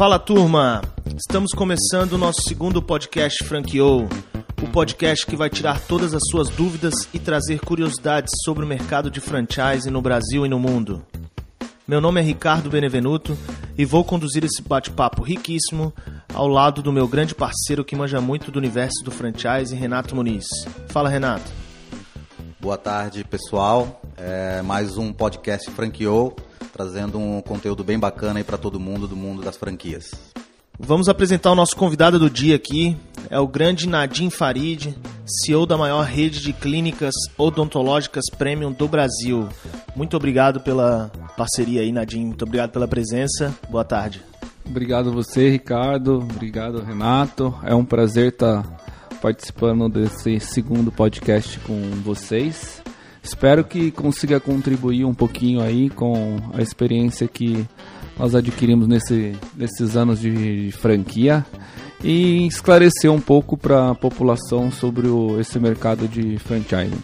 Fala turma, estamos começando o nosso segundo podcast Franqueou, o podcast que vai tirar todas as suas dúvidas e trazer curiosidades sobre o mercado de franchise no Brasil e no mundo. Meu nome é Ricardo Benevenuto e vou conduzir esse bate-papo riquíssimo ao lado do meu grande parceiro que manja muito do universo do franchise, Renato Muniz. Fala Renato. Boa tarde pessoal, é mais um podcast Franqueou trazendo um conteúdo bem bacana aí para todo mundo do mundo das franquias. Vamos apresentar o nosso convidado do dia aqui, é o grande Nadim Farid, CEO da maior rede de clínicas odontológicas premium do Brasil. Muito obrigado pela parceria aí, Nadim. Muito obrigado pela presença. Boa tarde. Obrigado você, Ricardo. Obrigado, Renato. É um prazer estar participando desse segundo podcast com vocês. Espero que consiga contribuir um pouquinho aí com a experiência que nós adquirimos nesse, nesses anos de franquia e esclarecer um pouco para a população sobre o, esse mercado de franchise.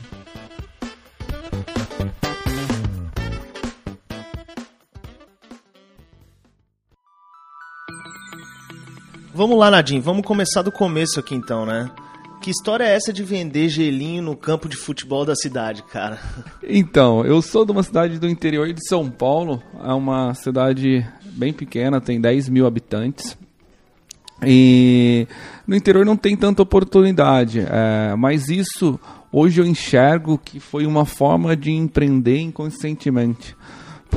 Vamos lá, Nadim, vamos começar do começo aqui então, né? Que história é essa de vender gelinho no campo de futebol da cidade, cara? Então, eu sou de uma cidade do interior de São Paulo, é uma cidade bem pequena, tem 10 mil habitantes. E no interior não tem tanta oportunidade, é, mas isso hoje eu enxergo que foi uma forma de empreender inconscientemente.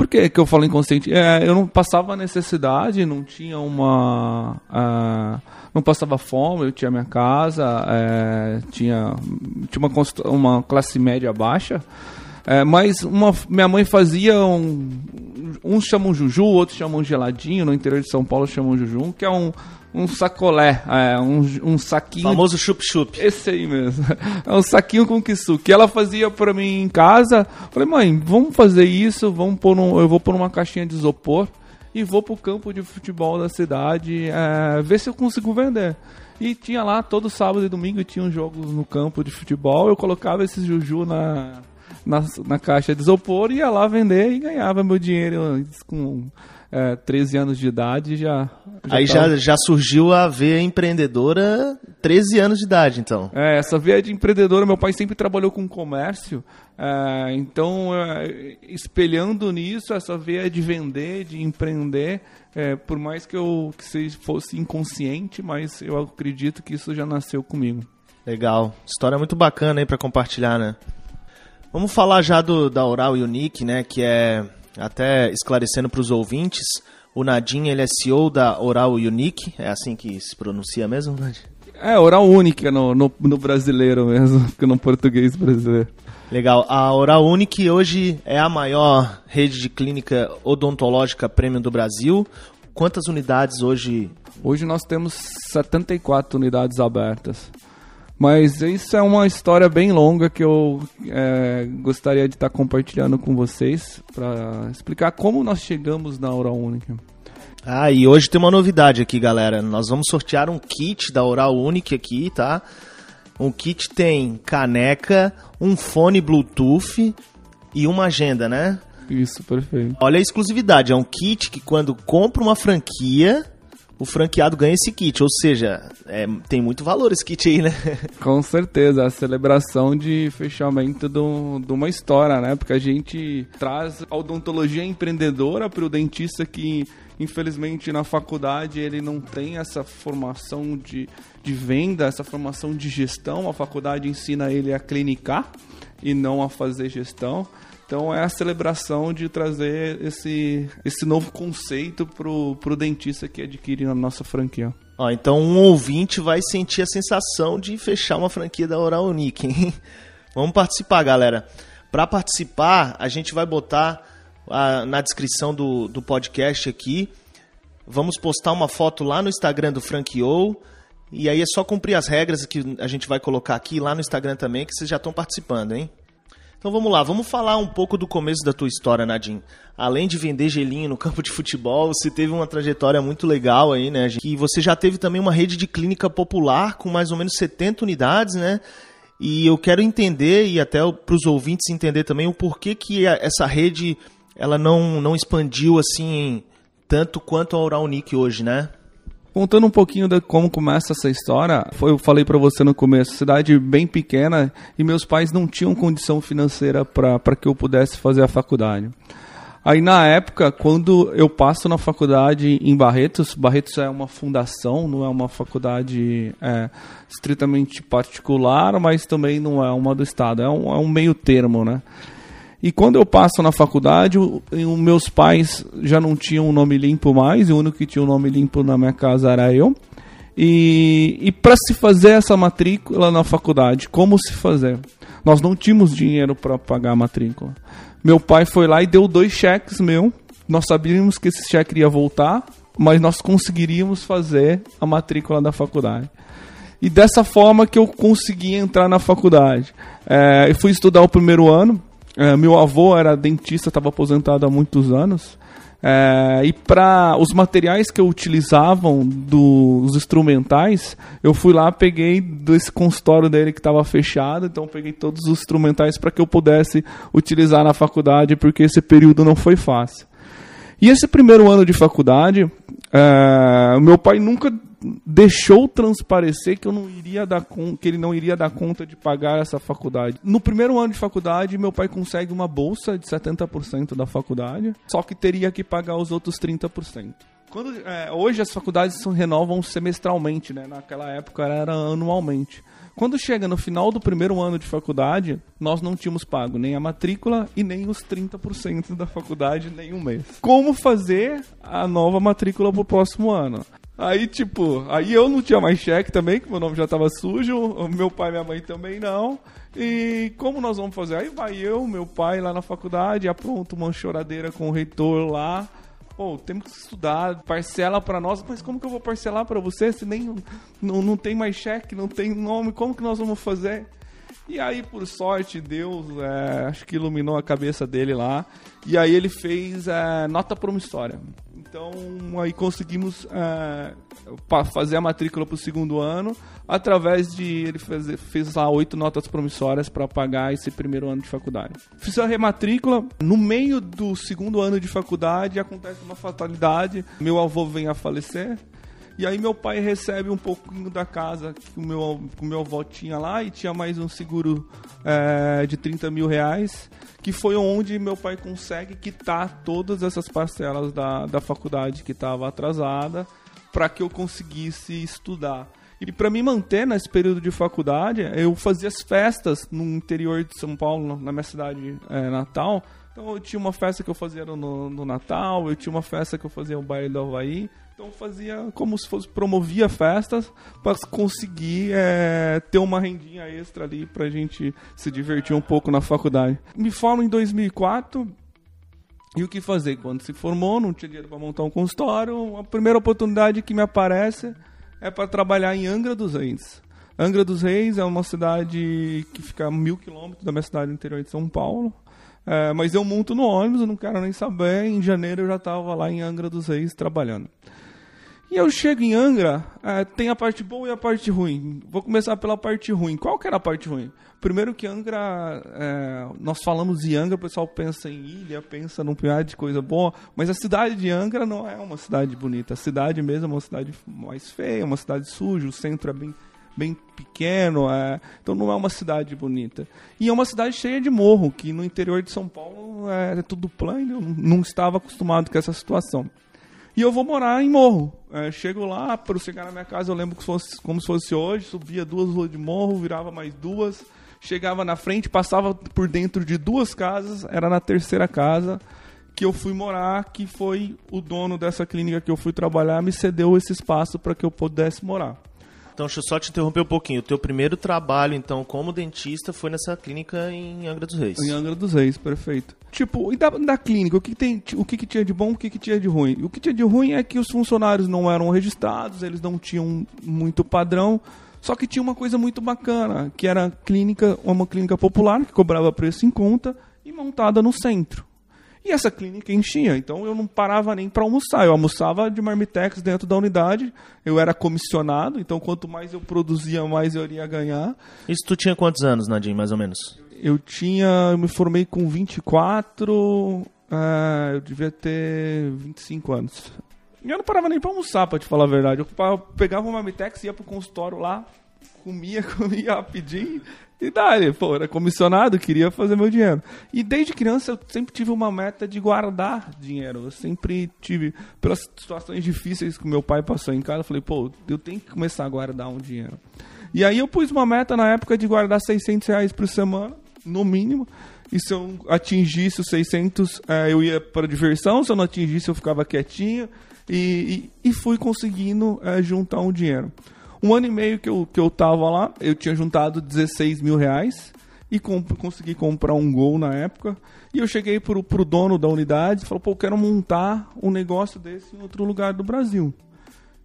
Por que, que eu falo inconsciente? É, eu não passava necessidade, não tinha uma. Uh, não passava fome, eu tinha minha casa, é, tinha, tinha uma, uma classe média baixa. É, mas uma, minha mãe fazia um. Uns chamam juju, outros chamam geladinho. No interior de São Paulo chamam juju, que é um, um sacolé, é, um, um saquinho. Famoso chup-chup. Esse aí mesmo. É um saquinho com que ela fazia pra mim em casa. Falei, mãe, vamos fazer isso, vamos pôr um, eu vou pôr uma caixinha de isopor e vou pro campo de futebol da cidade é, ver se eu consigo vender. E tinha lá todo sábado e domingo tinha jogos no campo de futebol, eu colocava esse juju na, na, na caixa de isopor, ia lá vender e ganhava meu dinheiro com é, 13 anos de idade já. já Aí tava... já, já surgiu a veia empreendedora 13 anos de idade, então. É, essa veia de empreendedora, meu pai sempre trabalhou com comércio. É, então, é, espelhando nisso, essa veia de vender, de empreender, é, por mais que eu que fosse inconsciente, mas eu acredito que isso já nasceu comigo. Legal. História muito bacana aí para compartilhar, né? Vamos falar já do, da Oral Unique, né? Que é até esclarecendo para os ouvintes, o Nadim ele é CEO da Oral Unique, é assim que se pronuncia mesmo, Nadim? É, Oral Única no, no, no, brasileiro mesmo, que no português brasileiro. Legal. A Oral Unique hoje é a maior rede de clínica odontológica premium do Brasil. Quantas unidades hoje? Hoje nós temos 74 unidades abertas. Mas isso é uma história bem longa que eu é, gostaria de estar compartilhando com vocês para explicar como nós chegamos na Oral Única. Ah, e hoje tem uma novidade aqui, galera. Nós vamos sortear um kit da Oral Única aqui, tá? O kit tem caneca, um fone Bluetooth e uma agenda, né? Isso, perfeito. Olha a exclusividade, é um kit que quando compra uma franquia, o franqueado ganha esse kit. Ou seja, é, tem muito valor esse kit aí, né? Com certeza, a celebração de fechamento de uma história, né? Porque a gente traz a odontologia empreendedora para o dentista que infelizmente na faculdade ele não tem essa formação de, de venda, essa formação de gestão. A faculdade ensina ele a clinicar e não a fazer gestão. Então é a celebração de trazer esse, esse novo conceito pro, pro dentista que adquire na nossa franquia. Ó, então um ouvinte vai sentir a sensação de fechar uma franquia da Oral Unique, hein? Vamos participar, galera. Para participar, a gente vai botar a, na descrição do, do podcast aqui. Vamos postar uma foto lá no Instagram do Franqueou. E aí é só cumprir as regras que a gente vai colocar aqui lá no Instagram também, que vocês já estão participando, hein? Então vamos lá, vamos falar um pouco do começo da tua história, Nadim. Além de vender gelinho no campo de futebol, você teve uma trajetória muito legal aí, né? Que você já teve também uma rede de clínica popular com mais ou menos 70 unidades, né? E eu quero entender e até para os ouvintes entender também o porquê que essa rede ela não, não expandiu assim tanto quanto a Oral Unique hoje, né? Contando um pouquinho de como começa essa história, foi, eu falei para você no começo, cidade bem pequena e meus pais não tinham condição financeira para que eu pudesse fazer a faculdade. Aí na época, quando eu passo na faculdade em Barretos, Barretos é uma fundação, não é uma faculdade é, estritamente particular, mas também não é uma do Estado, é um, é um meio termo, né? E quando eu passo na faculdade, os meus pais já não tinham um nome limpo mais, o único que tinha um nome limpo na minha casa era eu. E, e para se fazer essa matrícula na faculdade, como se fazer? Nós não tínhamos dinheiro para pagar a matrícula. Meu pai foi lá e deu dois cheques meu. Nós sabíamos que esse cheque ia voltar, mas nós conseguiríamos fazer a matrícula da faculdade. E dessa forma que eu consegui entrar na faculdade. É, eu fui estudar o primeiro ano, é, meu avô era dentista, estava aposentado há muitos anos. É, e para os materiais que eu utilizavam dos instrumentais, eu fui lá, peguei desse consultório dele que estava fechado, então peguei todos os instrumentais para que eu pudesse utilizar na faculdade, porque esse período não foi fácil. E esse primeiro ano de faculdade, é, meu pai nunca deixou transparecer que eu não iria dar que ele não iria dar conta de pagar essa faculdade. No primeiro ano de faculdade, meu pai consegue uma bolsa de 70% da faculdade, só que teria que pagar os outros 30%. Quando, é, hoje as faculdades se renovam semestralmente, né? Naquela época era anualmente. Quando chega no final do primeiro ano de faculdade, nós não tínhamos pago nem a matrícula e nem os 30% da faculdade nem um mês. Como fazer a nova matrícula pro próximo ano? Aí, tipo, aí eu não tinha mais cheque também, que meu nome já tava sujo, meu pai e minha mãe também não. E como nós vamos fazer? Aí vai eu, meu pai lá na faculdade, apronto uma choradeira com o reitor lá. Pô, temos que estudar, parcela para nós, mas como que eu vou parcelar para você se nem não, não tem mais cheque, não tem nome, como que nós vamos fazer? E aí, por sorte, Deus, é, acho que iluminou a cabeça dele lá. E aí ele fez é, nota promissória. Então, aí conseguimos é, fazer a matrícula para o segundo ano, através de. Ele fez, fez lá oito notas promissórias para pagar esse primeiro ano de faculdade. Fiz a rematrícula. No meio do segundo ano de faculdade, acontece uma fatalidade: meu avô vem a falecer. E aí meu pai recebe um pouquinho da casa que o meu, que o meu avô tinha lá e tinha mais um seguro é, de 30 mil reais, que foi onde meu pai consegue quitar todas essas parcelas da, da faculdade que estava atrasada para que eu conseguisse estudar. E para me manter nesse período de faculdade, eu fazia as festas no interior de São Paulo, na minha cidade é, natal. Então eu tinha uma festa que eu fazia no, no Natal, eu tinha uma festa que eu fazia no baile do Havaí. Então fazia como se fosse promovia festas para conseguir é, ter uma rendinha extra ali para a gente se divertir um pouco na faculdade. Me formo em 2004 e o que fazer quando se formou? Não tinha dinheiro para montar um consultório. A primeira oportunidade que me aparece é para trabalhar em Angra dos Reis. Angra dos Reis é uma cidade que fica a mil quilômetros da minha cidade interior de São Paulo. É, mas eu monto no ônibus, eu não quero nem saber. Em janeiro eu já estava lá em Angra dos Reis trabalhando. E eu chego em Angra, é, tem a parte boa e a parte ruim. Vou começar pela parte ruim. Qual que era a parte ruim? Primeiro que Angra, é, nós falamos de Angra, o pessoal pensa em ilha, pensa num punhado de coisa boa, mas a cidade de Angra não é uma cidade bonita. A cidade mesmo é uma cidade mais feia, uma cidade suja, o centro é bem, bem pequeno, é, então não é uma cidade bonita. E é uma cidade cheia de morro, que no interior de São Paulo é, é tudo plano, eu não estava acostumado com essa situação. E eu vou morar em morro. É, chego lá, para chegar na minha casa, eu lembro que fosse, como se fosse hoje, subia duas ruas de morro, virava mais duas, chegava na frente, passava por dentro de duas casas, era na terceira casa que eu fui morar, que foi o dono dessa clínica que eu fui trabalhar, me cedeu esse espaço para que eu pudesse morar. Então, deixa eu só te interromper um pouquinho. O teu primeiro trabalho, então, como dentista, foi nessa clínica em Angra dos Reis. Em Angra dos Reis, perfeito. Tipo, e da, da clínica, o que, tem, o que, que tinha de bom, o que, que tinha de ruim? O que tinha de ruim é que os funcionários não eram registrados, eles não tinham muito padrão, só que tinha uma coisa muito bacana, que era clínica, uma clínica popular, que cobrava preço em conta, e montada no centro. E essa clínica enchia, então eu não parava nem para almoçar. Eu almoçava de marmitex dentro da unidade. Eu era comissionado, então quanto mais eu produzia, mais eu iria ganhar. Isso tu tinha quantos anos, Nadim, mais ou menos? Eu tinha, eu me formei com 24, uh, eu devia ter 25 anos. E eu não parava nem pra almoçar, pra te falar a verdade. Eu pegava uma Mitex, ia pro consultório lá, comia, comia rapidinho e daí, pô, era comissionado, queria fazer meu dinheiro. E desde criança eu sempre tive uma meta de guardar dinheiro. Eu sempre tive, pelas situações difíceis que meu pai passou em casa, eu falei, pô, eu tenho que começar a guardar um dinheiro. E aí eu pus uma meta na época de guardar 600 reais por semana, no mínimo. E se eu atingisse os 600, é, eu ia para diversão. Se eu não atingisse, eu ficava quietinho. E, e, e fui conseguindo é, juntar um dinheiro. Um ano e meio que eu, que eu tava lá, eu tinha juntado 16 mil reais e comp consegui comprar um gol na época. E eu cheguei pro, pro dono da unidade e falei, pô, eu quero montar um negócio desse em outro lugar do Brasil.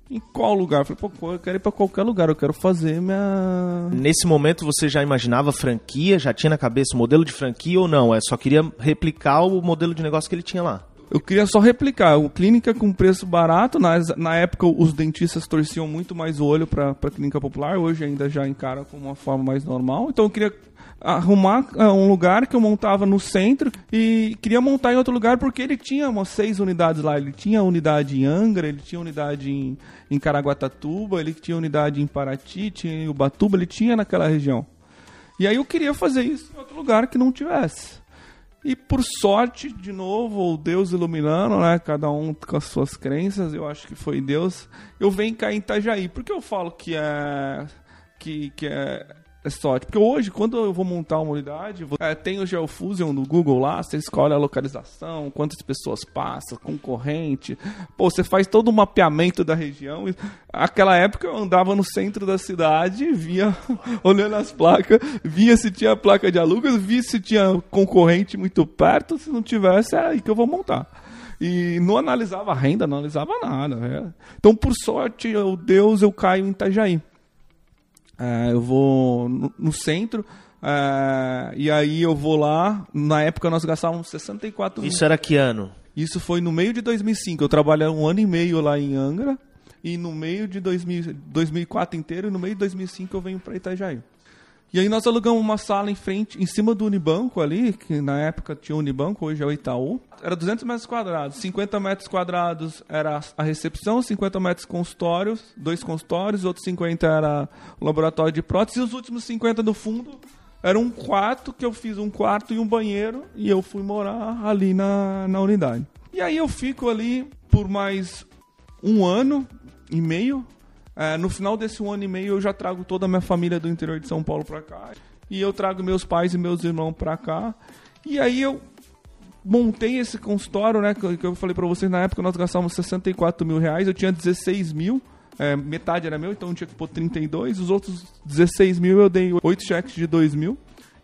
Em qual lugar? Eu falei, pô, eu quero ir pra qualquer lugar, eu quero fazer minha. Nesse momento você já imaginava franquia? Já tinha na cabeça o modelo de franquia ou não? É só queria replicar o modelo de negócio que ele tinha lá? Eu queria só replicar. O clínica com preço barato. Na, na época, os dentistas torciam muito mais o olho para a clínica popular. Hoje ainda já encara como uma forma mais normal. Então eu queria arrumar uh, um lugar que eu montava no centro e queria montar em outro lugar porque ele tinha umas seis unidades lá. Ele tinha unidade em Angra, ele tinha unidade em, em Caraguatatuba, ele tinha unidade em Paraty, tinha em Ubatuba, ele tinha naquela região. E aí eu queria fazer isso em outro lugar que não tivesse. E por sorte, de novo, o Deus iluminando, né? Cada um com as suas crenças, eu acho que foi Deus. Eu venho cá em Itajaí. Por que eu falo que é. Que, que é é sorte. Porque hoje, quando eu vou montar uma unidade, é, tem o GeoFusion no Google lá, você escolhe a localização, quantas pessoas passam, concorrente. Pô, você faz todo o mapeamento da região. Aquela época eu andava no centro da cidade, via, olhando as placas, via se tinha placa de alugas, via se tinha concorrente muito perto, se não tivesse, é aí que eu vou montar e não analisava renda, não analisava nada. Né? Então, por sorte, eu, Deus, eu caio em Itajaí. É, eu vou no, no centro. É, e aí eu vou lá. Na época nós gastávamos 64 mil. Isso era que ano? Isso foi no meio de 2005. Eu trabalhei um ano e meio lá em Angra. E no meio de 2000, 2004 inteiro, e no meio de 2005 eu venho para Itajaí. E aí nós alugamos uma sala em frente, em cima do Unibanco ali, que na época tinha o Unibanco, hoje é o Itaú. Era 200 metros quadrados. 50 metros quadrados era a recepção, 50 metros consultórios, dois consultórios, outros 50 era o laboratório de prótese, e os últimos 50 do fundo era um quarto, que eu fiz um quarto e um banheiro, e eu fui morar ali na, na unidade. E aí eu fico ali por mais um ano e meio, é, no final desse um ano e meio eu já trago toda a minha família do interior de São Paulo para cá. E eu trago meus pais e meus irmãos para cá. E aí eu montei esse consultório, né? Que, eu falei para vocês na época nós gastávamos 64 mil reais. Eu tinha 16 mil. É, metade era meu, então tinha que pôr 32. Os outros 16 mil eu dei 8 cheques de 2 mil.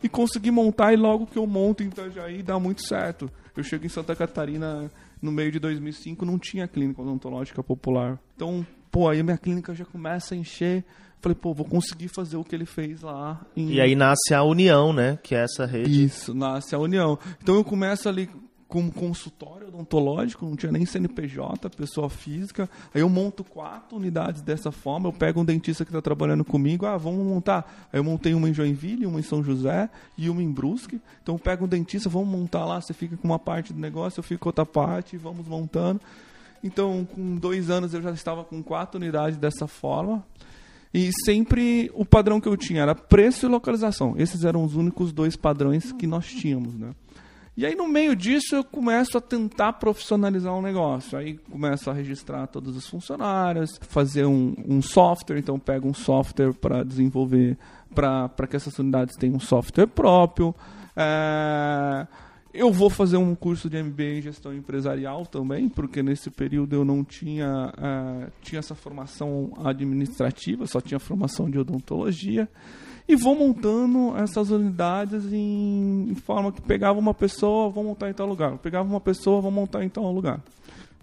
E consegui montar e logo que eu monto em Itajaí dá muito certo. Eu chego em Santa Catarina no meio de 2005, não tinha clínica odontológica popular. Então Pô, aí minha clínica já começa a encher. Falei, pô, vou conseguir fazer o que ele fez lá. Em... E aí nasce a União, né? Que é essa rede. Isso, nasce a União. Então eu começo ali com consultório odontológico, não tinha nem CNPJ, pessoa física. Aí eu monto quatro unidades dessa forma. Eu pego um dentista que está trabalhando comigo, ah, vamos montar. Aí eu montei uma em Joinville, uma em São José e uma em Brusque. Então eu pego um dentista, vamos montar lá. Você fica com uma parte do negócio, eu fico com outra parte, vamos montando. Então, com dois anos eu já estava com quatro unidades dessa forma. E sempre o padrão que eu tinha era preço e localização. Esses eram os únicos dois padrões que nós tínhamos, né? E aí no meio disso eu começo a tentar profissionalizar um negócio. Aí começo a registrar todos os funcionários, fazer um, um software, então pego um software para desenvolver, para que essas unidades tenham um software próprio. É eu vou fazer um curso de MBA em gestão empresarial também, porque nesse período eu não tinha, uh, tinha essa formação administrativa, só tinha formação de odontologia. E vou montando essas unidades em, em forma que pegava uma pessoa, vou montar em tal lugar. Pegava uma pessoa, vou montar em tal lugar.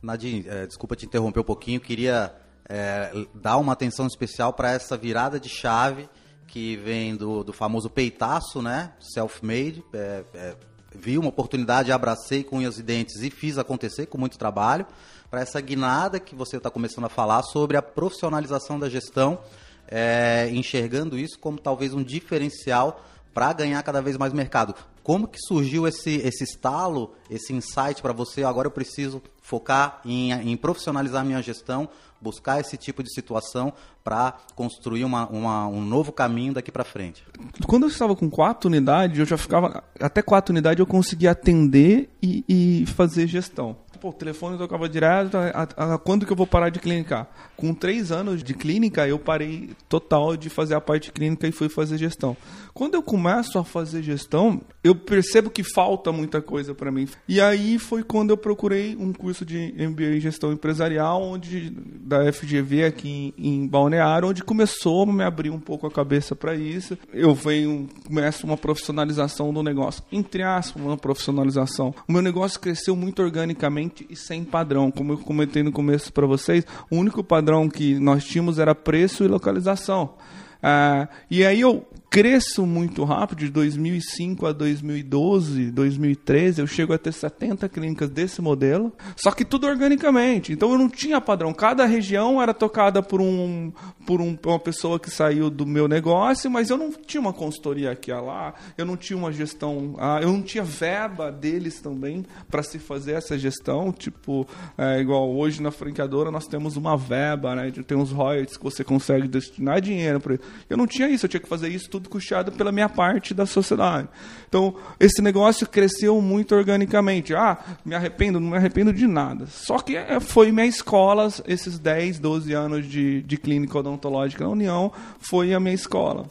Nadine, é, desculpa te interromper um pouquinho, queria é, dar uma atenção especial para essa virada de chave que vem do, do famoso peitaço, né? Self-made, é, é vi uma oportunidade, abracei com unhas e dentes e fiz acontecer com muito trabalho, para essa guinada que você está começando a falar sobre a profissionalização da gestão, é, enxergando isso como talvez um diferencial para ganhar cada vez mais mercado. como que surgiu esse, esse estalo, esse insight para você? Agora eu preciso focar em, em profissionalizar minha gestão, buscar esse tipo de situação para construir uma, uma, um novo caminho daqui para frente. Quando eu estava com quatro unidades, eu já ficava até quatro unidades eu conseguia atender e, e fazer gestão. Pô, o telefone tocava direto, a, a, quando que eu vou parar de clinicar? Com três anos de clínica, eu parei total de fazer a parte clínica e fui fazer gestão. Quando eu começo a fazer gestão, eu percebo que falta muita coisa para mim. E aí foi quando eu procurei um curso de MBA em gestão empresarial, onde da FGV aqui em, em Balneário, onde começou a me abrir um pouco a cabeça para isso. Eu venho, começo uma profissionalização do negócio, entre aspas, uma profissionalização. O meu negócio cresceu muito organicamente e sem padrão, como eu comentei no começo para vocês. O único padrão que nós tínhamos era preço e localização. Ah, e aí eu cresço muito rápido, de 2005 a 2012, 2013, eu chego a ter 70 clínicas desse modelo, só que tudo organicamente. Então eu não tinha padrão. Cada região era tocada por, um, por um, uma pessoa que saiu do meu negócio, mas eu não tinha uma consultoria aqui a lá, eu não tinha uma gestão, ah, eu não tinha verba deles também para se fazer essa gestão. Tipo, é, igual hoje na franqueadora nós temos uma verba, né? Tem uns royalties que você consegue destinar dinheiro para Eu não tinha isso, eu tinha que fazer isso tudo custeado pela minha parte da sociedade. Então, esse negócio cresceu muito organicamente. Ah, me arrependo? Não me arrependo de nada. Só que é, foi minha escola, esses 10, 12 anos de, de clínica odontológica na União, foi a minha escola.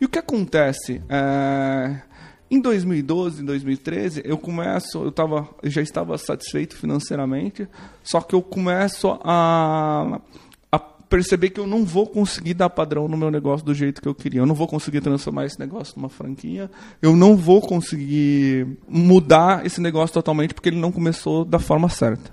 E o que acontece? É, em 2012, em 2013, eu começo, eu, tava, eu já estava satisfeito financeiramente, só que eu começo a perceber que eu não vou conseguir dar padrão no meu negócio do jeito que eu queria. Eu não vou conseguir transformar esse negócio numa franquia. Eu não vou conseguir mudar esse negócio totalmente porque ele não começou da forma certa.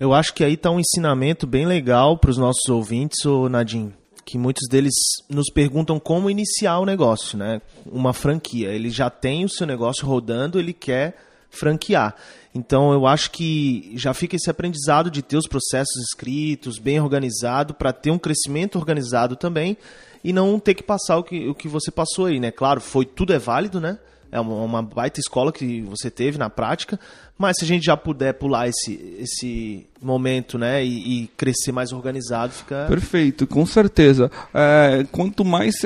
Eu acho que aí está um ensinamento bem legal para os nossos ouvintes, o Nadim, que muitos deles nos perguntam como iniciar o negócio, né? Uma franquia. Ele já tem o seu negócio rodando, ele quer franquear. Então eu acho que já fica esse aprendizado de ter os processos escritos, bem organizado, para ter um crescimento organizado também e não ter que passar o que, o que você passou aí, né? Claro, foi tudo é válido, né? É uma, baita escola que você teve na prática, mas se a gente já puder pular esse, esse momento, né, e, e crescer mais organizado, fica. Perfeito, com certeza. É, quanto mais.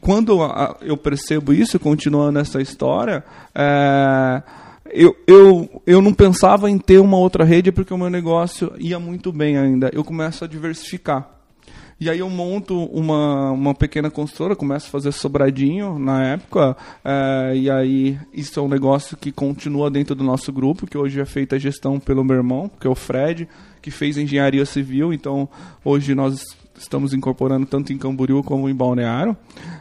Quando eu percebo isso, continuando essa história, é eu, eu, eu não pensava em ter uma outra rede porque o meu negócio ia muito bem ainda. Eu começo a diversificar. E aí eu monto uma, uma pequena consultora, começo a fazer sobradinho na época, é, e aí isso é um negócio que continua dentro do nosso grupo, que hoje é feita a gestão pelo meu irmão, que é o Fred, que fez engenharia civil, então hoje nós estamos incorporando tanto em Camboriú como em Balneário.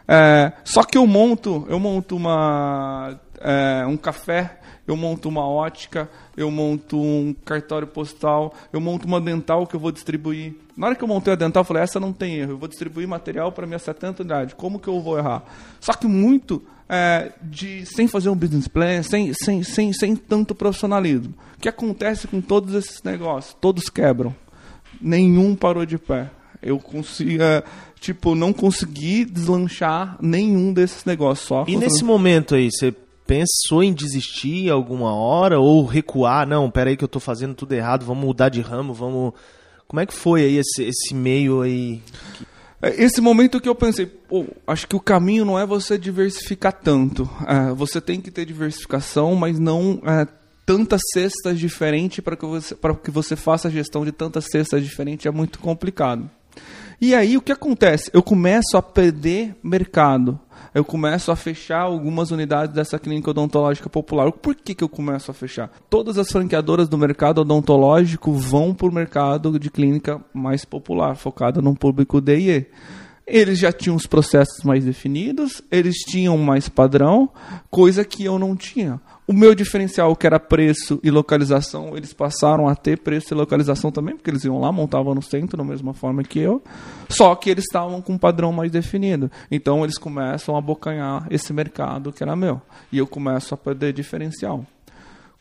É, só que eu monto, eu monto uma, é, um café eu monto uma ótica, eu monto um cartório postal, eu monto uma dental que eu vou distribuir. Na hora que eu montei a dental, eu falei, essa não tem erro, eu vou distribuir material para minha 70 unidades, como que eu vou errar? Só que muito é, de sem fazer um business plan, sem, sem, sem, sem tanto profissionalismo. O que acontece com todos esses negócios? Todos quebram. Nenhum parou de pé. Eu consiga, tipo, não consegui deslanchar nenhum desses negócios. Só e nesse momento aí, você pensou em desistir alguma hora ou recuar? Não, peraí que eu estou fazendo tudo errado, vamos mudar de ramo, vamos... Como é que foi aí esse, esse meio aí? É, esse momento que eu pensei, pô, acho que o caminho não é você diversificar tanto. É, você tem que ter diversificação, mas não é, tantas cestas diferentes para que, você, que você faça a gestão de tantas cestas diferentes é muito complicado. E aí o que acontece? Eu começo a perder mercado eu começo a fechar algumas unidades dessa clínica odontológica popular. Por que, que eu começo a fechar? Todas as franqueadoras do mercado odontológico vão para o mercado de clínica mais popular, focada no público DIE. Eles já tinham os processos mais definidos, eles tinham mais padrão, coisa que eu não tinha. O meu diferencial, que era preço e localização, eles passaram a ter preço e localização também, porque eles iam lá, montavam no centro da mesma forma que eu, só que eles estavam com um padrão mais definido. Então eles começam a abocanhar esse mercado que era meu. E eu começo a perder diferencial.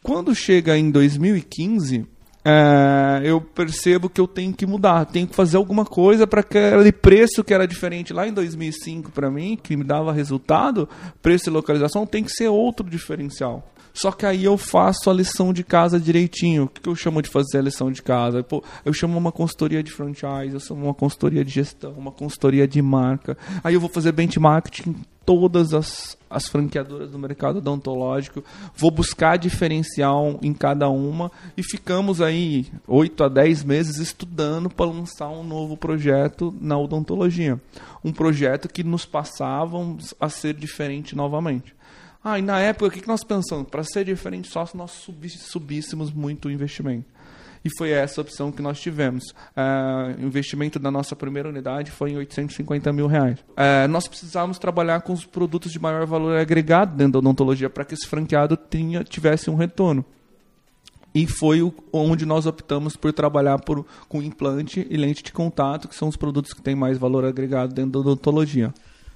Quando chega em 2015, é, eu percebo que eu tenho que mudar, tenho que fazer alguma coisa para aquele preço que era diferente lá em 2005 para mim, que me dava resultado, preço e localização, tem que ser outro diferencial. Só que aí eu faço a lição de casa direitinho. O que eu chamo de fazer a lição de casa? Pô, eu chamo uma consultoria de franchise, eu chamo uma consultoria de gestão, uma consultoria de marca. Aí eu vou fazer benchmarking todas as, as franqueadoras do mercado odontológico, vou buscar diferencial em cada uma e ficamos aí 8 a 10 meses estudando para lançar um novo projeto na odontologia. Um projeto que nos passavam a ser diferente novamente. Ah, e na época, o que nós pensamos? Para ser diferente só se nós subíssemos muito o investimento. E foi essa opção que nós tivemos. Uh, o investimento da nossa primeira unidade foi em 850 mil reais. Uh, nós precisávamos trabalhar com os produtos de maior valor agregado dentro da odontologia para que esse franqueado tinha, tivesse um retorno. E foi onde nós optamos por trabalhar por, com implante e lente de contato, que são os produtos que têm mais valor agregado dentro da odontologia.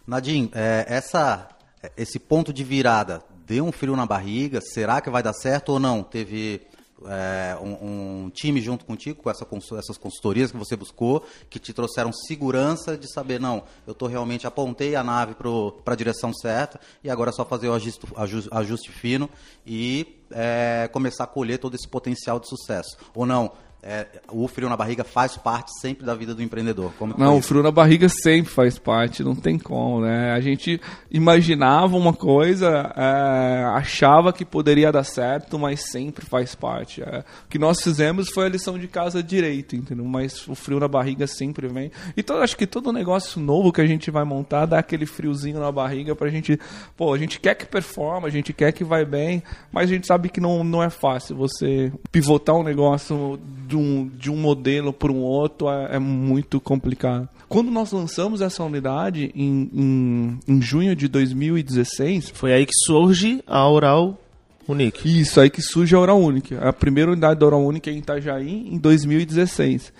Nadim, é, essa esse ponto de virada deu um frio na barriga? Será que vai dar certo ou não? Teve é, um, um, time junto contigo, com essa, essas consultorias que você buscou, que te trouxeram segurança de saber, não, eu estou realmente, apontei a nave para a direção certa e agora é só fazer o ajuste, ajuste, fino e é, começar a colher todo esse potencial de sucesso. Ou não, é, o frio na barriga faz parte sempre da vida do empreendedor. Como não, o frio na barriga sempre faz parte, não tem como, né? A gente imaginava uma coisa, é, achava que poderia dar certo, mas sempre faz parte. É. O que nós fizemos foi a lição de casa direito, entendeu? Mas o frio na barriga sempre vem. Então acho que todo negócio novo que a gente vai montar dá aquele friozinho na barriga pra gente. Pô, a gente quer que performa, a gente quer que vai bem, mas a gente sabe que não, não é fácil você pivotar um negócio de um, de um modelo para um outro é, é, muito complicado. Quando nós lançamos essa unidade em, em, em junho de 2016. Foi aí que surge a Oral Unique. Isso, aí que surge a Oral Unique. A primeira unidade da Oral Unique é em Itajaí, em 2016.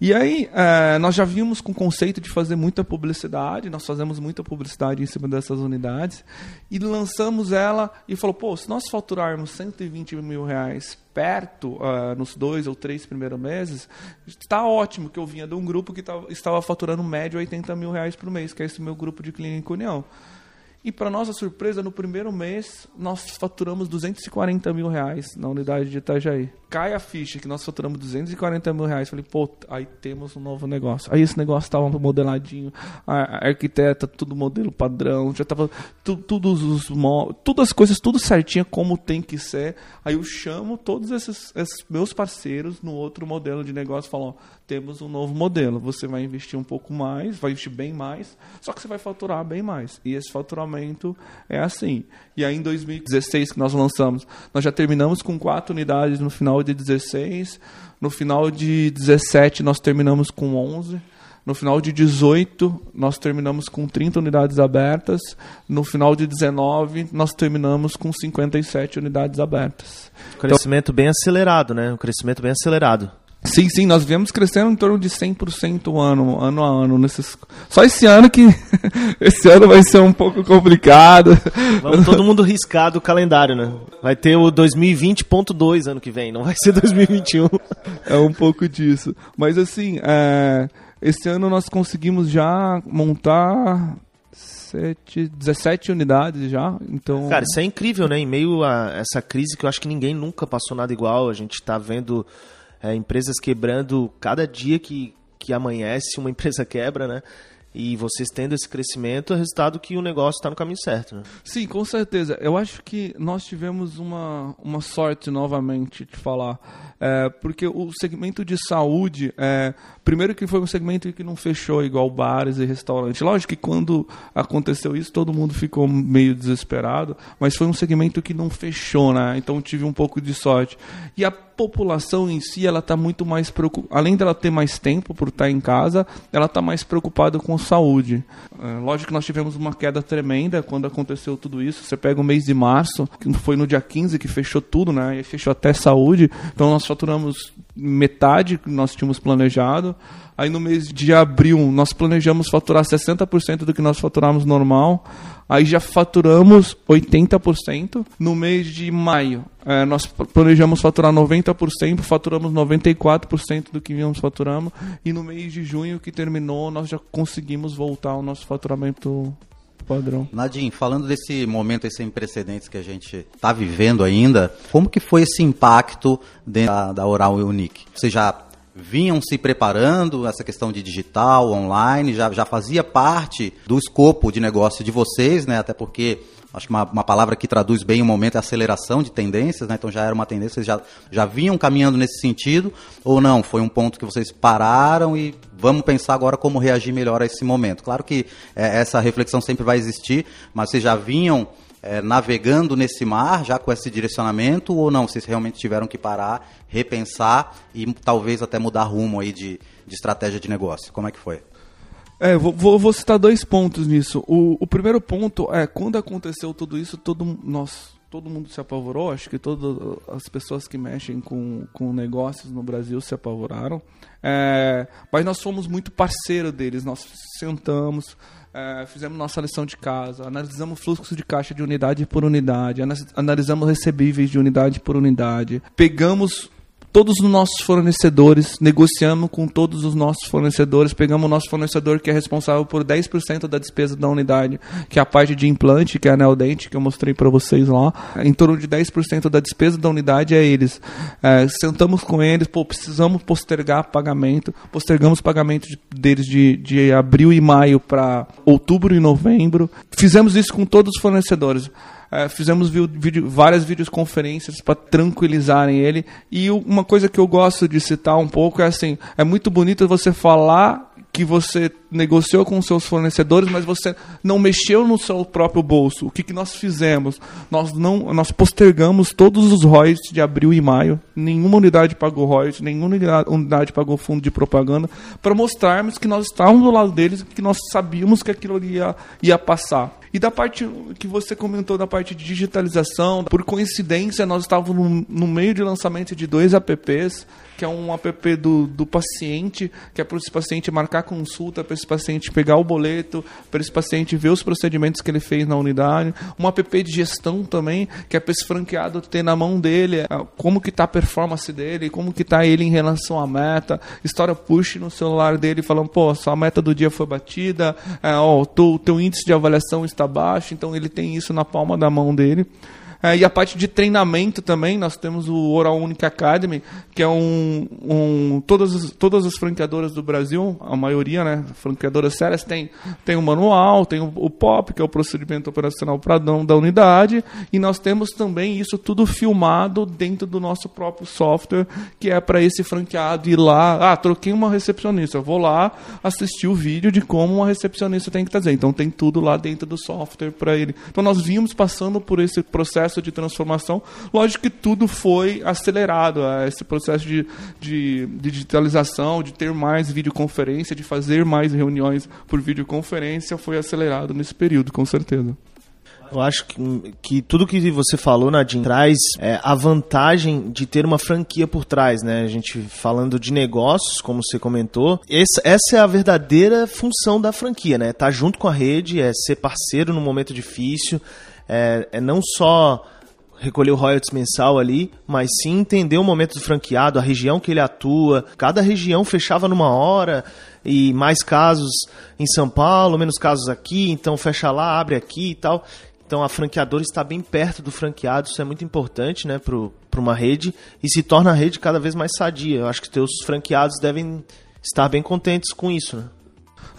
E aí, é, nós já vimos com o conceito de fazer muita publicidade, nós fazemos muita publicidade em cima dessas unidades, e lançamos ela e falou, pô, se nós faturarmos 120 mil reais perto, uh, nos dois ou três primeiros meses, está ótimo, que eu vinha de um grupo que tava, estava faturando médio 80 mil reais por mês, que é esse meu grupo de clínica União. E para nossa surpresa, no primeiro mês, nós faturamos 240 mil reais na unidade de Itajaí. Cai a ficha que nós faturamos 240 mil reais. Falei, pô, aí temos um novo negócio. Aí esse negócio estava modeladinho, a arquiteta, tudo modelo padrão, já estava tudo, todos os todas as coisas, tudo certinho como tem que ser. Aí eu chamo todos esses, esses meus parceiros no outro modelo de negócio e falo, ó, temos um novo modelo. Você vai investir um pouco mais, vai investir bem mais, só que você vai faturar bem mais. E esse faturamento é assim. E aí em 2016 que nós lançamos, nós já terminamos com quatro unidades no final de 16. No final de 17 nós terminamos com 11. No final de 18, nós terminamos com 30 unidades abertas. No final de 19, nós terminamos com 57 unidades abertas. Crescimento então, bem acelerado, né? Um crescimento bem acelerado. Sim, sim, nós viemos crescendo em torno de 100% ano, ano a ano. Nesses... Só esse ano que. esse ano vai ser um pouco complicado. Vamos todo mundo riscar do calendário, né? Vai ter o 2020.2 ano que vem, não vai ser 2021. é um pouco disso. Mas assim, é... esse ano nós conseguimos já montar 7, 17 unidades já. Então... Cara, isso é incrível, né? Em meio a essa crise que eu acho que ninguém nunca passou nada igual. A gente está vendo é, empresas quebrando cada dia que, que amanhece, uma empresa quebra, né? E vocês tendo esse crescimento, é resultado que o negócio está no caminho certo. Né? Sim, com certeza. Eu acho que nós tivemos uma, uma sorte novamente de falar. É, porque o segmento de saúde, é, primeiro que foi um segmento que não fechou igual bares e restaurantes. Lógico que quando aconteceu isso, todo mundo ficou meio desesperado, mas foi um segmento que não fechou, né? Então tive um pouco de sorte. E a população em si, ela está muito mais preocupada, além dela ter mais tempo por estar em casa, ela está mais preocupada com saúde. É, lógico que nós tivemos uma queda tremenda quando aconteceu tudo isso. Você pega o mês de março, que foi no dia 15 que fechou tudo, né? E fechou até saúde. Então nós faturamos metade que nós tínhamos planejado. Aí no mês de abril nós planejamos faturar 60% do que nós faturamos normal. Aí já faturamos 80%. No mês de maio é, nós planejamos faturar 90%, faturamos 94% do que vínhamos faturando. E no mês de junho que terminou nós já conseguimos voltar ao nosso faturamento padrão. Nadim, falando desse momento sem precedentes que a gente está vivendo ainda, como que foi esse impacto da, da Oral Unique? Você já vinham se preparando essa questão de digital, online, já, já fazia parte do escopo de negócio de vocês, né? Até porque acho que uma, uma palavra que traduz bem o momento é aceleração de tendências, né? Então já era uma tendência, vocês já, já vinham caminhando nesse sentido, ou não? Foi um ponto que vocês pararam e vamos pensar agora como reagir melhor a esse momento. Claro que é, essa reflexão sempre vai existir, mas vocês já vinham é, navegando nesse mar já com esse direcionamento ou não? Vocês realmente tiveram que parar, repensar e talvez até mudar rumo aí de, de estratégia de negócio? Como é que foi? É, vou, vou citar dois pontos nisso. O, o, primeiro ponto é quando aconteceu tudo isso, todo nós, todo mundo se apavorou. Acho que todas as pessoas que mexem com, com negócios no Brasil se apavoraram. É, mas nós fomos muito parceiro deles. Nós sentamos, é, fizemos nossa lição de casa, analisamos fluxo de caixa de unidade por unidade, analisamos recebíveis de unidade por unidade, pegamos todos os nossos fornecedores, negociamos com todos os nossos fornecedores, pegamos o nosso fornecedor que é responsável por 10% da despesa da unidade, que é a parte de implante, que é anel dente, que eu mostrei para vocês lá. Em torno de 10% da despesa da unidade é eles. É, sentamos com eles, pô, precisamos postergar pagamento, postergamos pagamento de, deles de, de abril e maio para outubro e novembro. Fizemos isso com todos os fornecedores. É, fizemos vídeo, várias videoconferências para tranquilizarem ele. E uma coisa que eu gosto de citar um pouco é assim: é muito bonito você falar que você negociou com seus fornecedores, mas você não mexeu no seu próprio bolso. O que, que nós fizemos? Nós não, nós postergamos todos os royalties de abril e maio. Nenhuma unidade pagou royalties, nenhuma unidade pagou fundo de propaganda, para mostrarmos que nós estávamos do lado deles, que nós sabíamos que aquilo ia, ia passar. E da parte que você comentou da parte de digitalização, por coincidência, nós estávamos no, meio de lançamento de dois apps, que é um app do, do paciente, que é para esse paciente marcar consulta, para esse paciente pegar o boleto, para esse paciente ver os procedimentos que ele fez na unidade. Um app de gestão também, que é para esse franqueado ter na mão dele é, como que está a performance dele, como que está ele em relação à meta. História push no celular dele falando, pô, sua meta do dia foi batida, é, ó, o teu índice de avaliação está baixo, então ele tem isso na palma da mão dele. É, e a parte de treinamento também, nós temos o Oral Unique Academy, que é um. um todas, as, todas as franqueadoras do Brasil, a maioria, né? Franqueadoras sérias, tem, tem o manual, tem o, o POP, que é o procedimento operacional padrão da unidade, e nós temos também isso tudo filmado dentro do nosso próprio software, que é para esse franqueado ir lá. Ah, troquei uma recepcionista, vou lá assistir o vídeo de como uma recepcionista tem que fazer. Então tem tudo lá dentro do software para ele. Então nós vimos passando por esse processo processo de transformação. Lógico que tudo foi acelerado, é, esse processo de, de, de digitalização, de ter mais videoconferência, de fazer mais reuniões por videoconferência, foi acelerado nesse período, com certeza. Eu acho que, que tudo que você falou, Nadine, traz é, a vantagem de ter uma franquia por trás, né? A gente falando de negócios, como você comentou, essa, essa é a verdadeira função da franquia, né? Tá junto com a rede, é ser parceiro no momento difícil, é, é não só recolher o royalties mensal ali, mas sim entender o momento do franqueado, a região que ele atua. Cada região fechava numa hora e mais casos em São Paulo, menos casos aqui, então fecha lá, abre aqui e tal. Então a franqueadora está bem perto do franqueado, isso é muito importante né, para uma rede e se torna a rede cada vez mais sadia. Eu acho que teus franqueados devem estar bem contentes com isso. Né?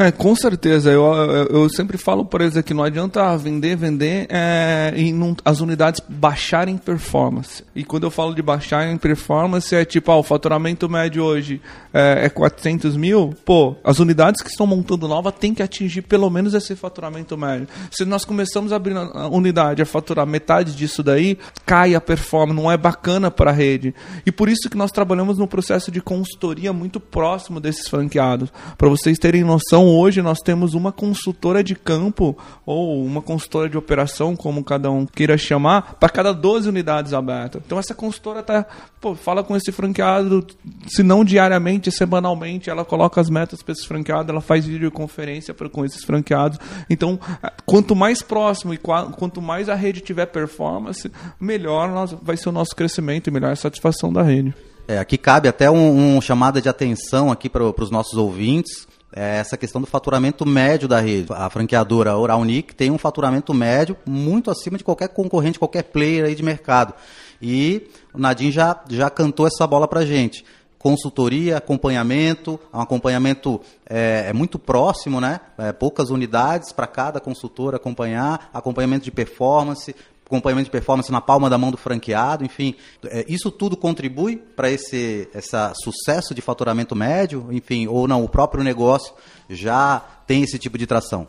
É, com certeza. Eu, eu, eu, sempre falo por eles que não adianta vender, vender é, e não, as unidades baixarem performance. E quando eu falo de baixar em performance, é tipo, ah, o faturamento médio hoje é, é 400 mil. Pô, as unidades que estão montando nova têm que atingir pelo menos esse faturamento médio. Se nós começamos a abrir a unidade a faturar metade disso daí, cai a performance, não é bacana para a rede. E por isso que nós trabalhamos no processo de consultoria muito próximo desses franqueados. Para vocês terem noção, hoje nós temos uma consultora de campo ou uma consultora de operação, como cada um queira chamar, para cada 12 unidades abertas. Então essa consultora tá, pô, fala com esse franqueado, se não diariamente, semanalmente, ela coloca as metas para esse franqueado, ela faz videoconferência pra, com esses franqueados. Então, quanto mais próximo e quanto mais a rede tiver performance, melhor nós, vai ser o nosso crescimento e melhor a satisfação da rede. É, aqui cabe até um, um chamada de atenção aqui para os nossos ouvintes. É essa questão do faturamento médio da rede. A franqueadora Oralnic tem um faturamento médio muito acima de qualquer concorrente, qualquer player aí de mercado. E o Nadim já, já cantou essa bola para gente consultoria, acompanhamento, um acompanhamento é, é muito próximo, né? É, poucas unidades para cada consultor acompanhar, acompanhamento de performance, acompanhamento de performance na palma da mão do franqueado, enfim, é, isso tudo contribui para esse essa sucesso de faturamento médio, enfim, ou não, o próprio negócio já tem esse tipo de tração.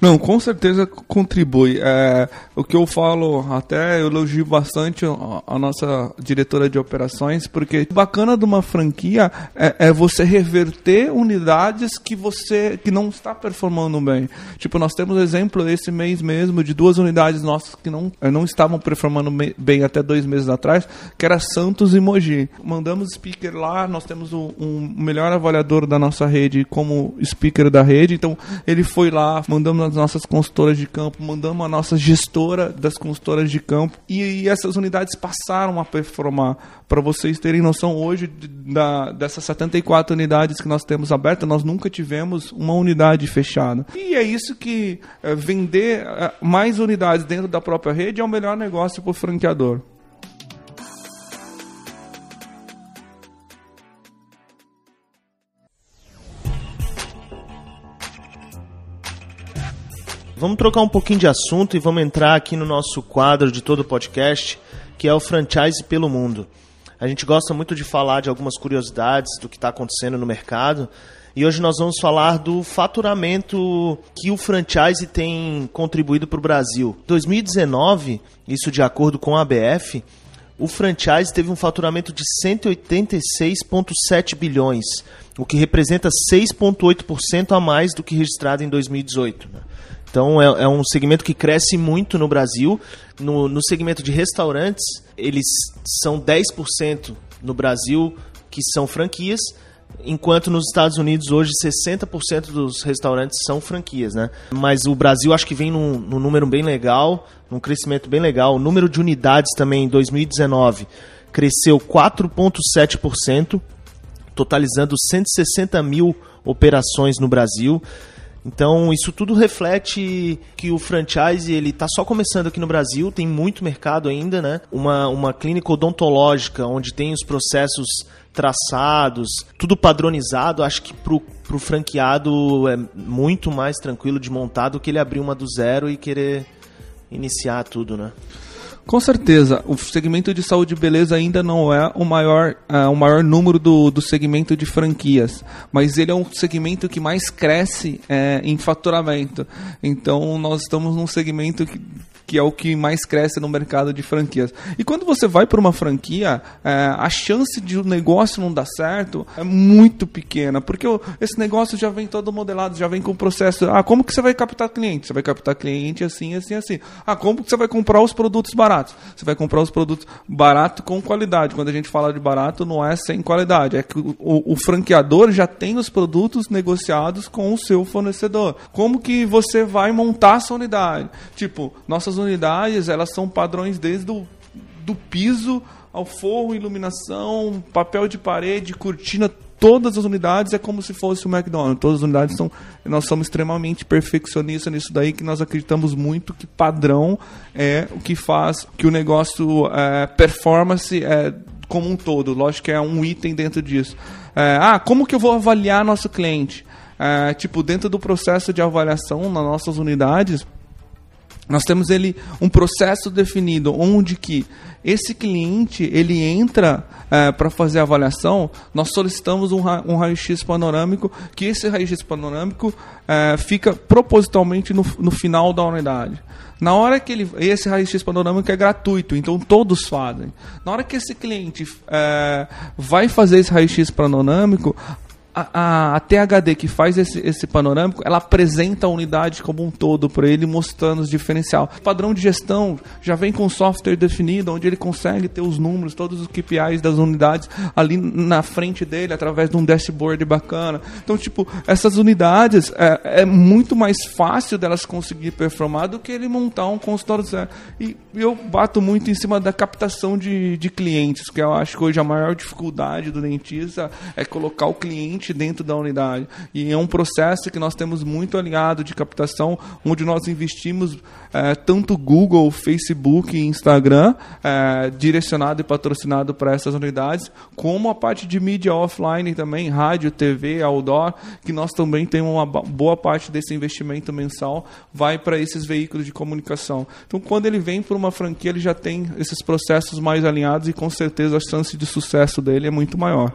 Não, com certeza contribui. É, o que eu falo, até eu elogio bastante a, nossa diretora de operações, porque bacana de uma franquia é, é, você reverter unidades que você que não está performando bem. Tipo, nós temos exemplo esse mês mesmo de duas unidades nossas que não, é, não estavam performando bem até dois meses atrás, que era Santos e Mogi. Mandamos speaker lá, nós temos o um melhor avaliador da nossa rede como speaker da rede, então ele foi lá, mandamos as nossas consultoras de campo, mandamos a nossa gestora das consultoras de campo e, e essas unidades passaram a performar. Para vocês terem noção, hoje, da, dessas 74 unidades que nós temos abertas, nós nunca tivemos uma unidade fechada. E é isso que é, vender é, mais unidades dentro da própria rede é o melhor negócio para o franqueador. Vamos trocar um pouquinho de assunto e vamos entrar aqui no nosso quadro de todo o podcast, que é o franchise pelo mundo. A gente gosta muito de falar de algumas curiosidades do que está acontecendo no mercado. E hoje nós vamos falar do faturamento que o franchise tem contribuído para o Brasil. 2019, isso de acordo com a ABF, o franchise teve um faturamento de 186,7 bilhões, o que representa 6,8% a mais do que registrado em 2018. Então é, é, um segmento que cresce muito no Brasil. No, no segmento de restaurantes, eles são 10% no Brasil que são franquias, enquanto nos Estados Unidos hoje 60% dos restaurantes são franquias, né? Mas o Brasil acho que vem num, num, número bem legal, num crescimento bem legal. O número de unidades também em 2019 cresceu 4,7%, totalizando 160 mil operações no Brasil. Então, isso tudo reflete que o franchise ele está só começando aqui no Brasil, tem muito mercado ainda, né? Uma, uma clínica odontológica onde tem os processos traçados, tudo padronizado, acho que pro, pro franqueado é muito mais tranquilo de montar do que ele abrir uma do zero e querer iniciar tudo, né? Com certeza, o segmento de saúde e beleza ainda não é o maior, uh, o maior número do, do segmento de franquias, mas ele é um segmento que mais cresce uh, em faturamento. Então, nós estamos num segmento que que é o que mais cresce no mercado de franquias. E quando você vai para uma franquia, é, a chance de o um negócio não dar certo é muito pequena, porque esse negócio já vem todo modelado, já vem com o processo. Ah, como que você vai captar cliente? Você vai captar cliente assim, assim, assim. Ah, como que você vai comprar os produtos baratos? Você vai comprar os produtos barato com qualidade. Quando a gente fala de barato, não é sem qualidade, é que o, o, franqueador já tem os produtos negociados com o seu fornecedor. Como que você vai montar essa unidade? Tipo, nossas nossas unidades, elas são padrões desde o do piso ao forro, iluminação, papel de parede, cortina, todas as unidades é como se fosse o McDonald's. Todas as unidades são. Nós somos extremamente perfeccionistas nisso daí, que nós acreditamos muito que padrão é o que faz que o negócio é, performance é, como um todo. Lógico que é um item dentro disso. É, ah, como que eu vou avaliar nosso cliente? É, tipo, dentro do processo de avaliação nas nossas unidades, nós temos ele um processo definido onde que esse cliente ele entra é, para fazer a avaliação, nós solicitamos um, ra um raio-x panorâmico, que esse raio-x panorâmico é, fica propositalmente no, no final da unidade. Na hora que ele. Esse raio-x panorâmico é gratuito, então todos fazem. Na hora que esse cliente é, vai fazer esse raio-x panorâmico, a, a, THD que faz esse, esse panorâmico, ela apresenta a unidade como um todo para ele, mostrando os diferencial. O padrão de gestão já vem com software definido, onde ele consegue ter os números, todos os KPIs das unidades ali na frente dele, através de um dashboard bacana. Então, tipo, essas unidades é, é muito mais fácil delas conseguir performar do que ele montar um consultório. E eu bato muito em cima da captação de, de clientes, que eu acho que hoje a maior dificuldade do dentista é colocar o cliente dentro da unidade. E é um processo que nós temos muito alinhado de captação, onde nós investimos é, tanto Google, Facebook e Instagram, é, direcionado e patrocinado para essas unidades, como a parte de mídia offline também, rádio, TV, outdoor, que nós também temos uma boa parte desse investimento mensal, vai para esses veículos de comunicação. Então, quando ele vem para uma franquia, ele já tem esses processos mais alinhados e com certeza a chance de sucesso dele é muito maior.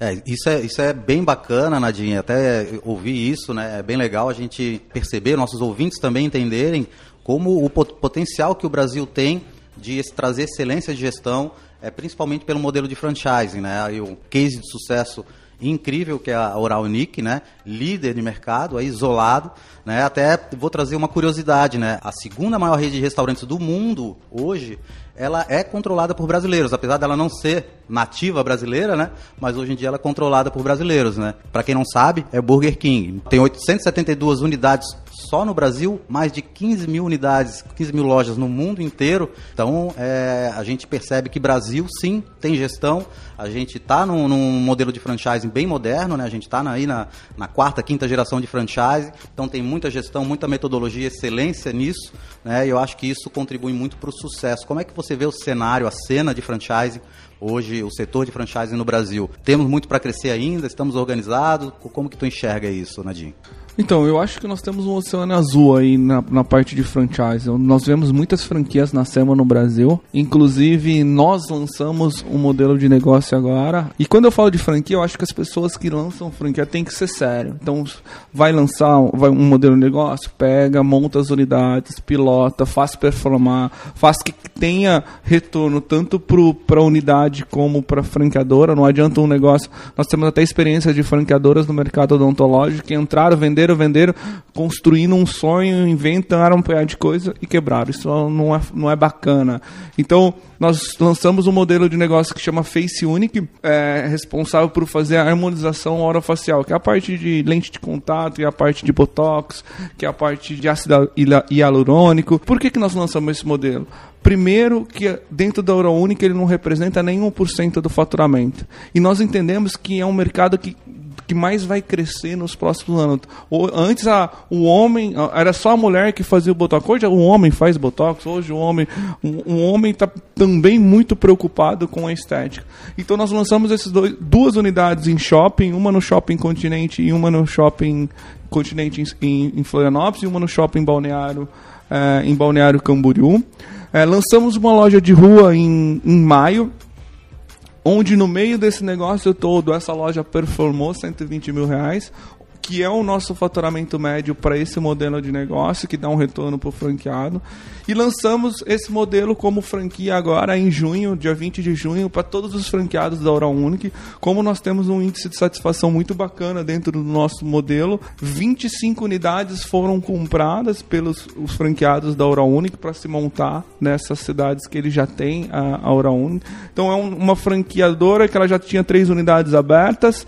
É, isso é, isso é bem bacana, Nadinha, até ouvir isso, né? É bem legal a gente perceber, nossos ouvintes também entenderem como o potencial que o Brasil tem de trazer excelência de gestão, é, principalmente pelo modelo de franchising, né? Aí o case de sucesso incrível que é a Oral Unique, né? Líder de mercado, é isolado, né? Até vou trazer uma curiosidade, né? A segunda maior rede de restaurantes do mundo hoje ela é controlada por brasileiros, apesar dela não ser nativa brasileira, né? Mas hoje em dia ela é controlada por brasileiros, né? Para quem não sabe, é Burger King. Tem 872 unidades só no Brasil, mais de 15 mil unidades, 15 mil lojas no mundo inteiro. Então, é, a gente percebe que Brasil, sim, tem gestão. A gente está num, num, modelo de franchising bem moderno, né? A gente está aí na, na, quarta, quinta geração de franchise. Então, tem muita gestão, muita metodologia, excelência nisso. Né? E eu acho que isso contribui muito para o sucesso. Como é que você vê o cenário, a cena de franchising hoje o setor de franchising no Brasil. Temos muito para crescer ainda, estamos organizados. Como que tu enxerga isso, Nadine? Então, eu acho que nós temos um oceano azul aí na, na parte de franchise. Nós vemos muitas franquias nascendo no Brasil. Inclusive, nós lançamos um modelo de negócio agora. E quando eu falo de franquia, eu acho que as pessoas que lançam franquia têm que ser sério. Então, vai lançar vai um modelo de negócio, pega, monta as unidades, pilota, faz performar, faz que tenha retorno tanto para a unidade como para a franqueadora. Não adianta um negócio. Nós temos até experiência de franqueadoras no mercado odontológico que entraram, venderam venderam, venderam, construindo um sonho, inventaram um punhado de coisa e quebraram. Isso não é, não é bacana. Então, nós lançamos um modelo de negócio que chama Face Unique, é, responsável por fazer a harmonização orofacial, que é a parte de lente de contato e a parte de botox, que é a parte de ácido hialurônico. Por que, que nós lançamos esse modelo? Primeiro, que dentro da Ouro Única ele não representa nem 1% do faturamento. E nós entendemos que é um mercado que que mais vai crescer nos próximos anos. Antes a, o homem era só a mulher que fazia o botox. Hoje o homem faz botox. Hoje o homem um, homem está também muito preocupado com a estética. Então nós lançamos esses dois, duas unidades em shopping, uma no shopping Continente e uma no shopping Continente em, em Florianópolis e uma no shopping Balneário é, em Balneário Camboriú. É, lançamos uma loja de rua em, em maio onde no meio desse negócio todo essa loja performou 120 mil reais, que é o nosso faturamento médio para esse modelo de negócio, que dá um retorno para o franqueado. E lançamos esse modelo como franquia agora em junho, dia 20 de junho, para todos os franqueados da Oral Unique. Como nós temos um índice de satisfação muito bacana dentro do nosso modelo, 25 unidades foram compradas pelos os franqueados da Oral Unique para se montar nessas cidades que ele já tem a, a Oral Unique. Então é um, uma franqueadora que ela já tinha três unidades abertas,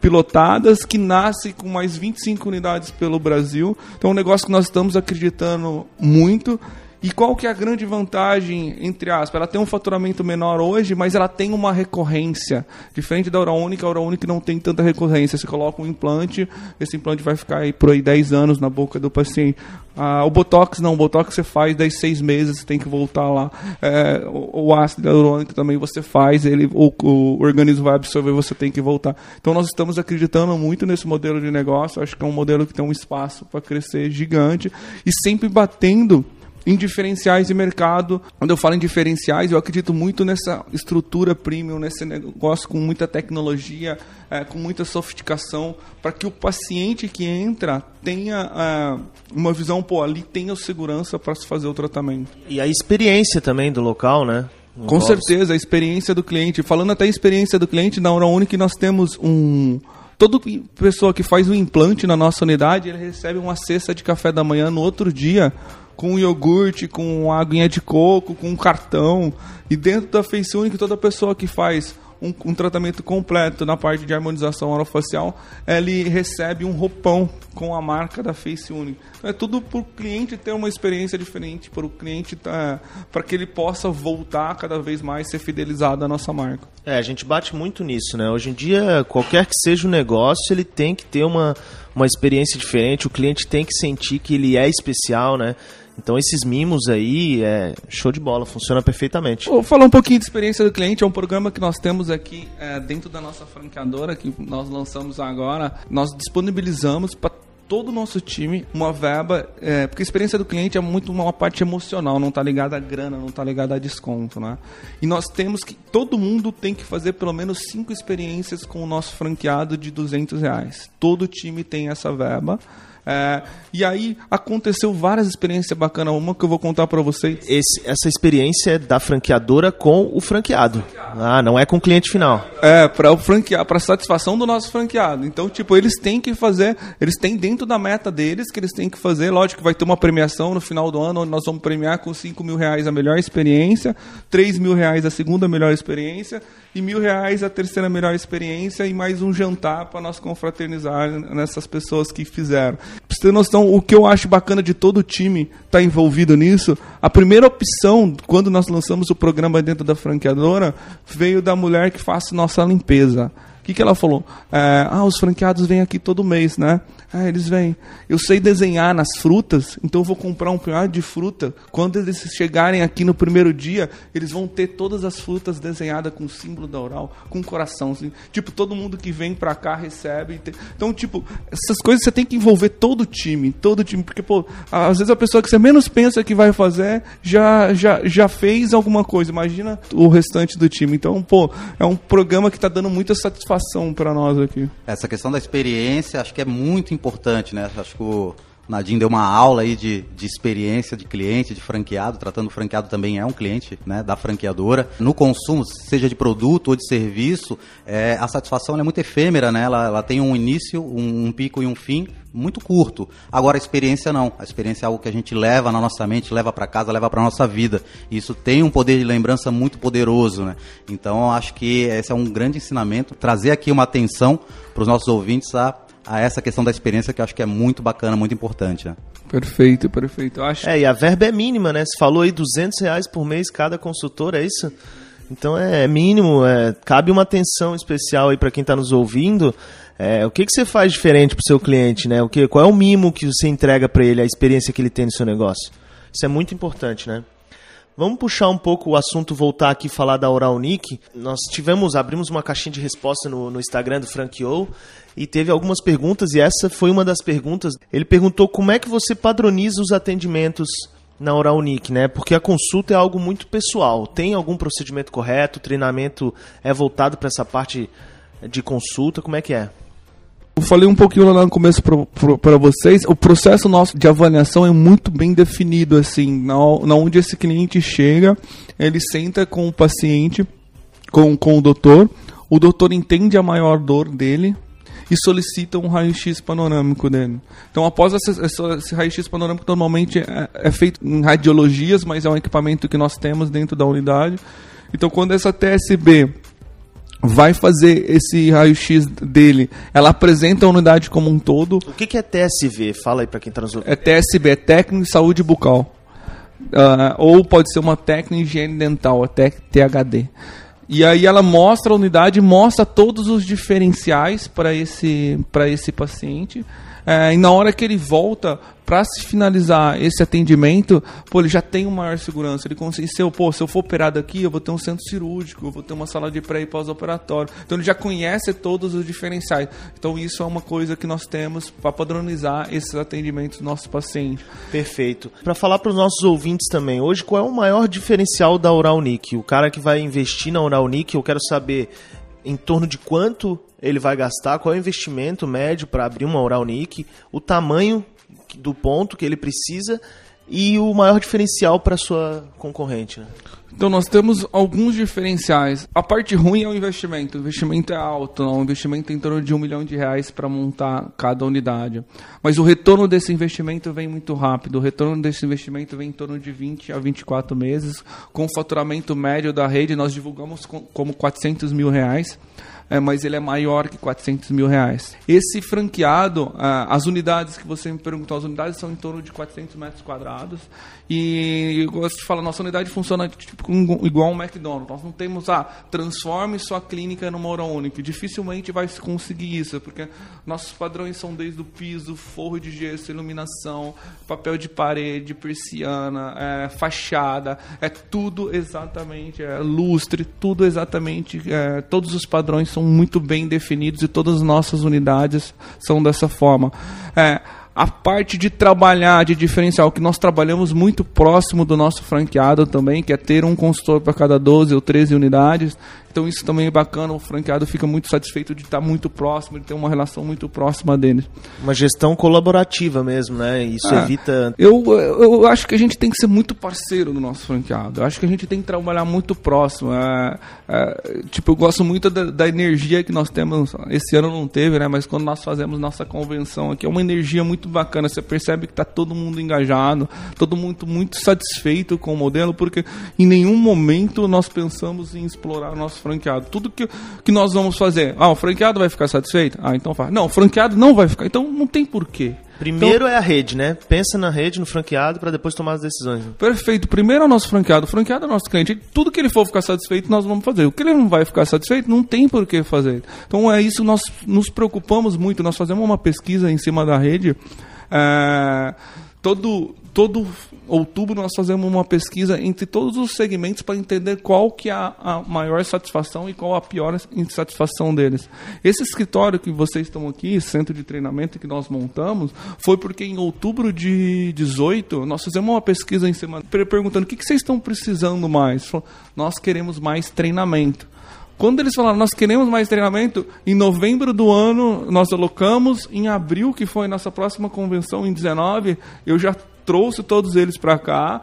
pilotadas, que nasce com mais 25 unidades pelo Brasil. Então é um negócio que nós estamos acreditando muito. E qual que é a grande vantagem, entre aspas? Ela tem um faturamento menor hoje, mas ela tem uma recorrência. Diferente da Única, a Única não tem tanta recorrência. Você coloca um implante, esse implante vai ficar aí por aí 10 anos na boca do paciente. Ah, o Botox não, o Botox você faz 10, 6 meses, você tem que voltar lá. É, o, o, ácido hialurônico também você faz, ele, o, o organismo vai absorver, você tem que voltar. Então nós estamos acreditando muito nesse modelo de negócio, acho que é um modelo que tem um espaço para crescer gigante e sempre batendo em diferenciais de mercado. Quando eu falo em diferenciais, eu acredito muito nessa estrutura premium, nesse negócio com muita tecnologia, é, com muita sofisticação, para que o paciente que entra tenha é, uma visão, pô, ali tenha segurança para se fazer o tratamento. E a experiência também do local, né? Com certeza, a experiência do cliente. Falando até a experiência do cliente, na Hora Única nós temos um... Toda pessoa que faz um implante na nossa unidade, ele recebe uma cesta de café da manhã no outro dia com iogurte, com aguinha de coco, com um cartão. E dentro da Face Unique, toda pessoa que faz um, um, tratamento completo na parte de harmonização orofacial, ele recebe um roupão com a marca da Face Unique. Então, é tudo para o cliente ter uma experiência diferente, para o cliente tá, para que ele possa voltar cada vez mais ser fidelizado à nossa marca. É, a gente bate muito nisso, né? Hoje em dia, qualquer que seja o negócio, ele tem que ter uma, uma experiência diferente, o cliente tem que sentir que ele é especial, né? Então esses mimos aí é show de bola, funciona perfeitamente. Vou falar um pouquinho de experiência do cliente, é um programa que nós temos aqui é, dentro da nossa franqueadora, que nós lançamos agora. Nós disponibilizamos para todo o nosso time uma verba, é, porque a experiência do cliente é muito uma parte emocional, não está ligada à grana, não está ligada a desconto, né? E nós temos que, todo mundo tem que fazer pelo menos cinco experiências com o nosso franqueado de 200 reais. Todo time tem essa verba. É, e aí aconteceu várias experiências bacanas. Uma que eu vou contar para vocês. Esse, essa experiência é da franqueadora com o franqueado. Ah, não é com o cliente final. É, para o franqueado, para satisfação do nosso franqueado. Então, tipo, eles têm que fazer, eles têm dentro da meta deles que eles têm que fazer. Lógico que vai ter uma premiação no final do ano, onde nós vamos premiar com 5 mil reais a melhor experiência, 3 mil reais a segunda melhor experiência e mil reais a terceira melhor experiência e mais um jantar para nós confraternizar nessas pessoas que fizeram. Pra você ter noção, o que eu acho bacana de todo o time estar tá envolvido nisso, a primeira opção, quando nós lançamos o programa dentro da franqueadora, veio da mulher que faz nossa limpeza. O que, que ela falou? É, ah, os franqueados vêm aqui todo mês, né? Ah, eles vêm. Eu sei desenhar nas frutas, então eu vou comprar um punhado de fruta. Quando eles chegarem aqui no primeiro dia, eles vão ter todas as frutas desenhadas com o símbolo da oral, com coração. Assim. Tipo, todo mundo que vem pra cá recebe. Então, tipo, essas coisas você tem que envolver todo o time, todo o time. Porque, pô, às vezes a pessoa que você menos pensa que vai fazer já, já, já fez alguma coisa. Imagina o restante do time. Então, pô, é um programa que tá dando muita satisfação para nós aqui. Essa questão da experiência, acho que é muito importante, né? Acho que o Nadine deu uma aula aí de, de experiência de cliente, de franqueado, tratando o franqueado também é um cliente né, da franqueadora. No consumo, seja de produto ou de serviço, é, a satisfação é muito efêmera, né? Ela, ela tem um início, um, um, pico e um fim muito curto. Agora a experiência não. A experiência é algo que a gente leva na nossa mente, leva para casa, leva para nossa vida. E isso tem um poder de lembrança muito poderoso, né? Então acho que esse é um grande ensinamento, trazer aqui uma atenção para os nossos ouvintes a a essa questão da experiência que eu acho que é muito bacana, muito importante. Né? Perfeito, perfeito. Eu acho... É, e a verba é mínima, né? Você falou aí 200 reais por mês cada consultor, é isso? Então é mínimo, é, cabe uma atenção especial aí para quem está nos ouvindo. É, o que, que você faz diferente para o seu cliente, né? O que, qual é o mimo que você entrega para ele, a experiência que ele tem no seu negócio? Isso é muito importante, né? Vamos puxar um pouco o assunto, voltar aqui e falar da Oral Nick. Nós tivemos, abrimos uma caixinha de resposta no, no Instagram do Frank O e teve algumas perguntas e essa foi uma das perguntas. Ele perguntou como é que você padroniza os atendimentos na Oral Nick, né? Porque a consulta é algo muito pessoal. Tem algum procedimento correto? O treinamento é voltado para essa parte de consulta? Como é que é? Eu falei um pouquinho lá no começo para vocês, o processo nosso de avaliação é muito bem definido, assim, na, na onde esse cliente chega, ele senta com o paciente, com, com o doutor, o doutor entende a maior dor dele e solicita um raio-x panorâmico dele. Então, após esse, esse raio-x panorâmico, normalmente é, é feito em radiologias, mas é um equipamento que nós temos dentro da unidade. Então, quando essa TSB vai fazer esse raio-x dele, ela apresenta a unidade como um todo. O que, que é TSV? Fala aí para quem está nos ouvindo. É TSB, é técnico de saúde bucal. Uh, ou pode ser uma técnica de higiene dental, até THD. E aí ela mostra a unidade, mostra todos os diferenciais para esse, esse paciente. É, e na hora que ele volta para se finalizar esse atendimento, pô, ele já tem uma maior segurança. Ele consegue, se eu, pô, se eu for operado aqui, eu vou ter um centro cirúrgico, eu vou ter uma sala de pré e pós-operatório. Então ele já conhece todos os diferenciais. Então isso é uma coisa que nós temos para padronizar esses atendimentos dos nossos pacientes. Perfeito. Para falar para os nossos ouvintes também, hoje qual é o maior diferencial da Oral O cara que vai investir na Oral eu quero saber em torno de quanto ele vai gastar, qual é o investimento médio para abrir uma Oral o tamanho do ponto que ele precisa e o maior diferencial para sua concorrente. Né? Então nós temos alguns diferenciais. A parte ruim é o investimento. O investimento é alto, não? o investimento é em torno de um milhão de reais para montar cada unidade. Mas o retorno desse investimento vem muito rápido. O retorno desse investimento vem em torno de 20 a 24 meses. Com o faturamento médio da rede, nós divulgamos como 400 mil reais é, mas ele é maior que 400 mil reais. Esse franqueado, ah, as unidades que você me perguntou, as unidades são em torno de 400 metros quadrados e de falar, nossa unidade funciona tipo, igual um McDonald's. Nós não temos, ah, transforme sua clínica numa hora única. Dificilmente vai se conseguir isso, porque nossos padrões são desde o piso, forro de gesso, iluminação, papel de parede, persiana, é, fachada, é tudo exatamente, é, lustre, tudo exatamente, é, todos os padrões são muito bem definidos e todas as nossas unidades são dessa forma. É, a parte de trabalhar, de diferencial, que nós trabalhamos muito próximo do nosso franqueado também, que é ter um consultor para cada 12 ou 13 unidades. Então isso também é bacana, o franqueado fica muito satisfeito de estar muito próximo, de ter uma relação muito próxima deles. Uma gestão colaborativa mesmo, né? Isso é, evita. Eu, eu acho que a gente tem que ser muito parceiro do nosso franqueado. Eu acho que a gente tem que trabalhar muito próximo. É, é, tipo, eu gosto muito da, da, energia que nós temos. Esse ano não teve, né? Mas quando nós fazemos nossa convenção aqui, é uma energia muito bacana. Você percebe que está todo mundo engajado, todo mundo muito satisfeito com o modelo, porque em nenhum momento nós pensamos em explorar o nosso franqueado. Tudo que, que nós vamos fazer. Ah, o franqueado vai ficar satisfeito? Ah, então faz. Não, o franqueado não vai ficar. Então não tem porquê. Primeiro então, é a rede, né? Pensa na rede, no franqueado, para depois tomar as decisões. Perfeito. Primeiro é o nosso franqueado. O franqueado é o nosso cliente. Tudo que ele for ficar satisfeito, nós vamos fazer. O que ele não vai ficar satisfeito, não tem por que fazer. Então é isso, nós nos preocupamos muito. Nós fazemos uma pesquisa em cima da rede. É, todo, todo outubro nós fazemos uma pesquisa entre todos os segmentos para entender qual que é a, maior satisfação e qual a pior insatisfação deles. Esse escritório que vocês estão aqui, centro de treinamento que nós montamos, foi porque em outubro de 18 nós fizemos uma pesquisa em semana perguntando o que, que vocês estão precisando mais. Nós queremos mais treinamento. Quando eles falaram, nós queremos mais treinamento, em novembro do ano nós alocamos, em abril, que foi nossa próxima convenção, em 19, eu já trouxe todos eles para cá.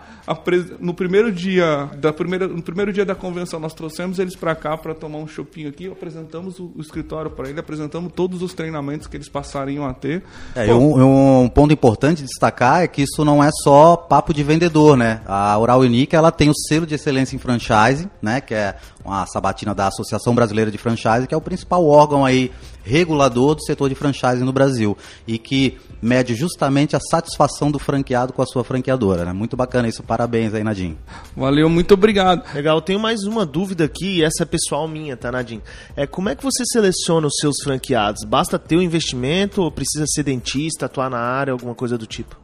No primeiro dia da primeira, no primeiro dia da convenção, nós trouxemos eles para cá para tomar um shopping aqui, apresentamos o, o escritório para ele, apresentamos todos os treinamentos que eles passariam a ter. É, um, um, ponto importante de destacar é que isso não é só papo de vendedor, né? A Oral Unique ela tem o selo de excelência em franchise, né? Que é uma sabatina da Associação Brasileira de Franchise, que é o principal órgão aí regulador do setor de franchise no Brasil e que mede justamente a satisfação do franqueado com a sua franqueadora. Né? Muito bacana isso, parabéns aí, Nadim. Valeu, muito obrigado. Legal, eu tenho mais uma dúvida aqui, e essa é pessoal minha, tá, Nadim? É, como é que você seleciona os seus franqueados? Basta ter o um investimento ou precisa ser dentista, atuar na área, alguma coisa do tipo?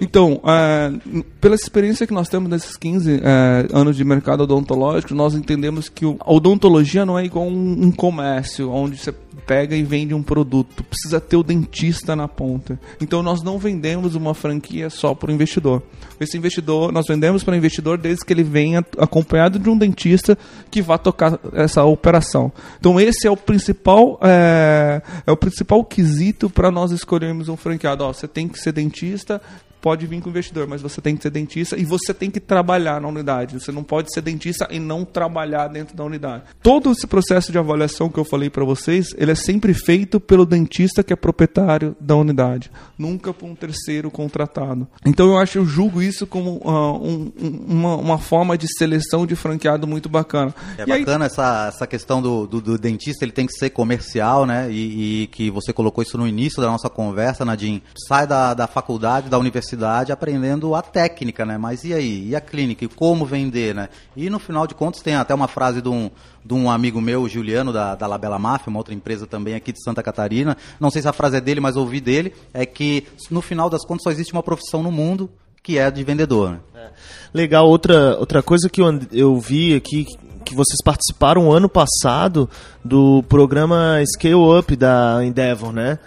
Então, é, pela experiência que nós temos nesses 15 é, anos de mercado odontológico, nós entendemos que a odontologia não é igual um, um comércio, onde você pega e vende um produto. Precisa ter o dentista na ponta. Então nós não vendemos uma franquia só para o investidor. Esse investidor, nós vendemos para o investidor desde que ele venha acompanhado de um dentista que vá tocar essa operação. Então esse é o principal é, é o principal quesito para nós escolhermos um franqueado. Ó, você tem que ser dentista, pode vir com o investidor, mas você tem que ser dentista e você tem que trabalhar na unidade. Você não pode ser dentista e não trabalhar dentro da unidade. Todo esse processo de avaliação que eu falei para vocês, ele é sempre feito pelo dentista que é proprietário da unidade, nunca por um terceiro contratado. Então eu acho, eu julgo isso como uh, um, uma, uma, forma de seleção de franqueado muito bacana. É e bacana aí... essa, essa questão do, do, do, dentista, ele tem que ser comercial, né? E, e, que você colocou isso no início da nossa conversa, Nadim. Sai da, da faculdade, da universidade aprendendo a técnica, né? Mas e aí? E a clínica? E como vender, né? E no final de contas tem até uma frase de um, de um amigo meu, Juliano, da, da Labela Máfia, uma outra empresa também aqui de Santa Catarina. Não sei se a frase é dele, mas ouvi dele. É que no final das contas só existe uma profissão no mundo que é de vendedor. Né? É. Legal, outra, outra coisa que eu, eu vi aqui que vocês participaram ano passado do programa Scale Up da Endeavor, né?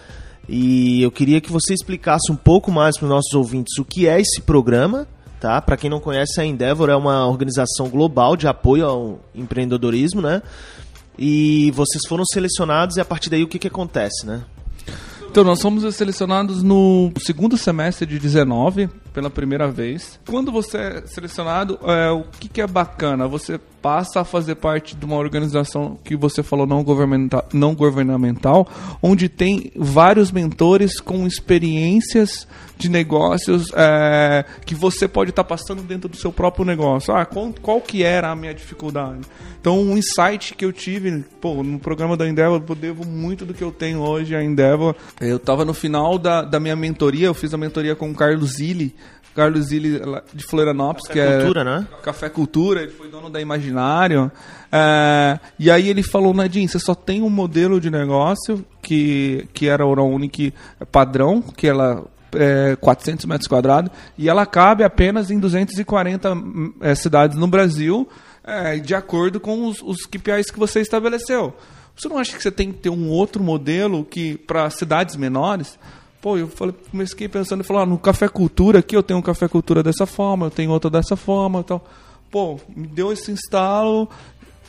E eu queria que você explicasse um pouco mais para os nossos ouvintes o que é esse programa, tá? Para quem não conhece, a Endeavor é uma organização global de apoio ao empreendedorismo, né? E vocês foram selecionados e a partir daí o que, que acontece, né? Então, nós fomos selecionados no segundo semestre de 19 pela primeira vez. Quando você é selecionado, é, o que, que é bacana? Você passa a fazer parte de uma organização que você falou não governamental, não governamental onde tem vários mentores com experiências de negócios é, que você pode estar tá passando dentro do seu próprio negócio. Ah, qual, qual, que era a minha dificuldade? Então, um insight que eu tive pô, no programa da Endeavor, eu devo muito do que eu tenho hoje à Endeavor. Eu estava no final da, da minha mentoria, eu fiz a mentoria com o Carlos Zilli, Carlos Zilli de Florianópolis, Café que Cultura, é né? Café Cultura, ele foi dono da Imaginário. É, e aí ele falou, Nadine, você só tem um modelo de negócio que, que era a Unique padrão, que ela é, 400 metros quadrados, e ela cabe apenas em 240 é, cidades no Brasil, é, de acordo com os, os KPIs que você estabeleceu. Você não acha que você tem que ter um outro modelo que para cidades menores? Pô, eu falei, comecei pensando e falei, ah, no Café Cultura aqui eu tenho um Café Cultura dessa forma, eu tenho outro dessa forma, então, pô, me deu esse instalo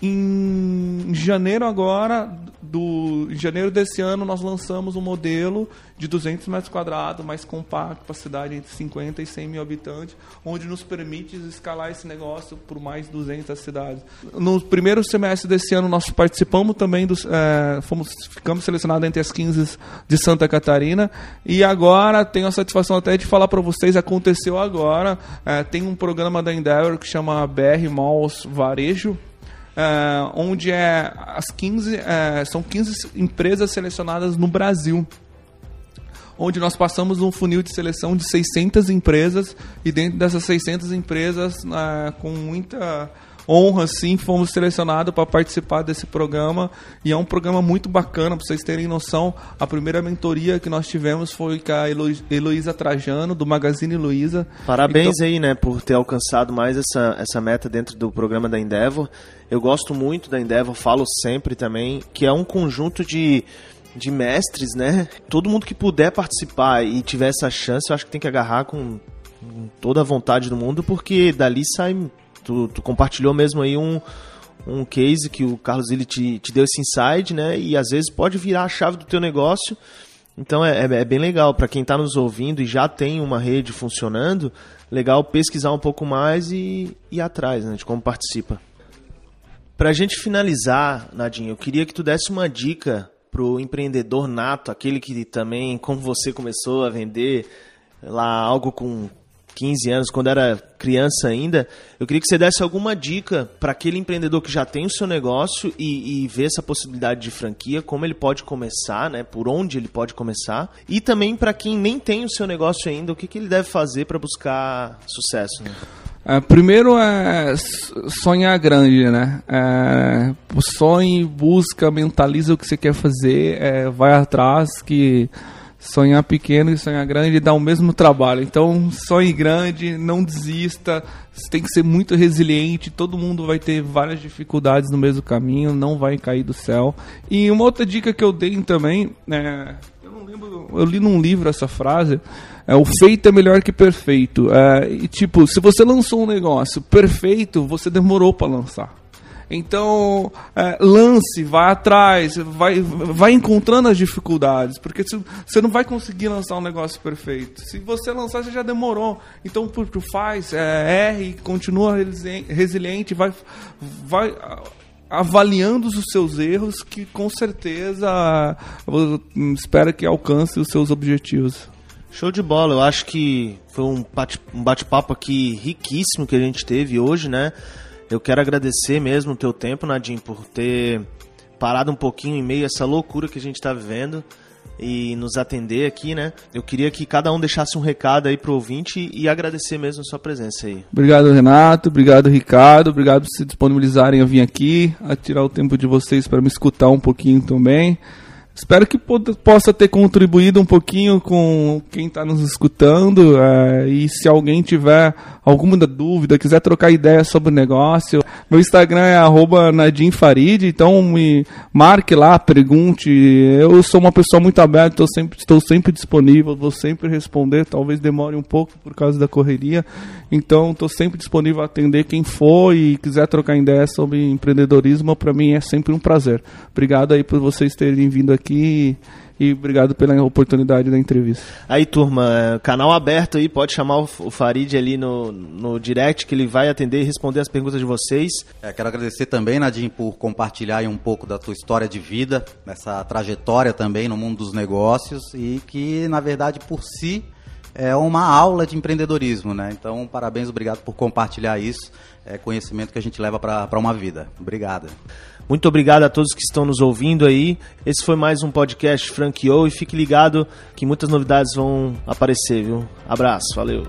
em janeiro agora, do, em janeiro desse ano, nós lançamos um modelo de 200 metros quadrados, mais compacto, para cidade entre 50 e 100 mil habitantes, onde nos permite escalar esse negócio por mais 200 cidades. No primeiro semestre desse ano, nós participamos também dos, é, fomos, ficamos selecionados entre as 15 de Santa Catarina, e agora tenho a satisfação até de falar para vocês, aconteceu agora, é, tem um programa da Endeavor que chama BR Malls Varejo, uh, onde é as 15, uh, é, são 15 empresas selecionadas no Brasil. Onde nós passamos um funil de seleção de 600 empresas e dentro dessas 600 empresas, uh, com muita honra, sim, fomos selecionados para participar desse programa. E é um programa muito bacana, para vocês terem noção. A primeira mentoria que nós tivemos foi com a Helo Heloísa Trajano, do Magazine Luiza. Parabéns então... aí, né, por ter alcançado mais essa, essa meta dentro do programa da Endeavor. Eu gosto muito da Endeavor, falo sempre também, que é um conjunto de de mestres, né? Todo mundo que puder participar e tiver essa chance, eu acho que tem que agarrar com toda a vontade do mundo, porque dali sai tu, tu compartilhou mesmo aí um, um case que o Carlos ele te, te deu esse insight, né? E às vezes pode virar a chave do teu negócio. Então é, é, é bem legal para quem está nos ouvindo e já tem uma rede funcionando, legal pesquisar um pouco mais e ir atrás né, de como participa. Para a gente finalizar, Nadinho, eu queria que tu desse uma dica pro empreendedor nato, aquele que também, como você começou a vender lá algo com 15 anos, quando era criança ainda, eu queria que você desse alguma dica para aquele empreendedor que já tem o seu negócio e, e vê essa possibilidade de franquia, como ele pode começar, né? Por onde ele pode começar. E também para quem nem tem o seu negócio ainda, o que, que ele deve fazer para buscar sucesso. Né? É, primeiro é sonhar grande, né? É, sonhe, busca, mentaliza o que você quer fazer, é, vai atrás que sonhar pequeno e sonhar grande dá o mesmo trabalho. Então, sonhe grande, não desista, você tem que ser muito resiliente, todo mundo vai ter várias dificuldades no mesmo caminho, não vai cair do céu. E uma outra dica que eu dei também, é, eu não lembro, eu li num livro essa frase, é o feito é melhor que perfeito. É, e tipo, se você lançou um negócio perfeito, você demorou para lançar. Então, é, lance, vai atrás, vai, vai encontrando as dificuldades, porque você não vai conseguir lançar um negócio perfeito. Se você lançar, você já demorou. Então, por, faz, é, erre, continua resiliente, vai, vai avaliando os seus erros, que com certeza espera que alcance os seus objetivos. Show de bola, eu acho que foi um bate-papo aqui riquíssimo que a gente teve hoje, né? Eu quero agradecer mesmo o teu tempo, Nadim, por ter parado um pouquinho em meio a essa loucura que a gente está vivendo e nos atender aqui, né? Eu queria que cada um deixasse um recado aí pro ouvinte e agradecer mesmo a sua presença aí. Obrigado, Renato. Obrigado, Ricardo. Obrigado por se disponibilizarem a vir aqui, a tirar o tempo de vocês para me escutar um pouquinho também. Espero que possa ter contribuído um pouquinho com quem está nos escutando. É, e se alguém tiver alguma dúvida, quiser trocar ideia sobre o negócio, meu Instagram é @nadimfarid, então me marque lá, pergunte. Eu sou uma pessoa muito aberta, sempre, estou sempre disponível, vou sempre responder. Talvez demore um pouco por causa da correria, então estou sempre disponível a atender quem for e quiser trocar ideia sobre empreendedorismo. Para mim é sempre um prazer. Obrigado aí por vocês terem vindo aqui aqui e obrigado pela oportunidade da entrevista. Aí, turma, é, canal aberto aí, pode chamar o Farid ali no, no direct, que ele vai atender e responder as perguntas de vocês. É, quero agradecer também, Nadim, por compartilhar um pouco da tua história de vida, essa trajetória também no mundo dos negócios e que, na verdade, por si é uma aula de empreendedorismo, né? Então, parabéns, obrigado por compartilhar isso. É conhecimento que a gente leva para uma vida. Obrigado. Muito obrigado a todos que estão nos ouvindo aí. Esse foi mais um podcast Franqueou e fique ligado que muitas novidades vão aparecer, viu? Abraço, valeu.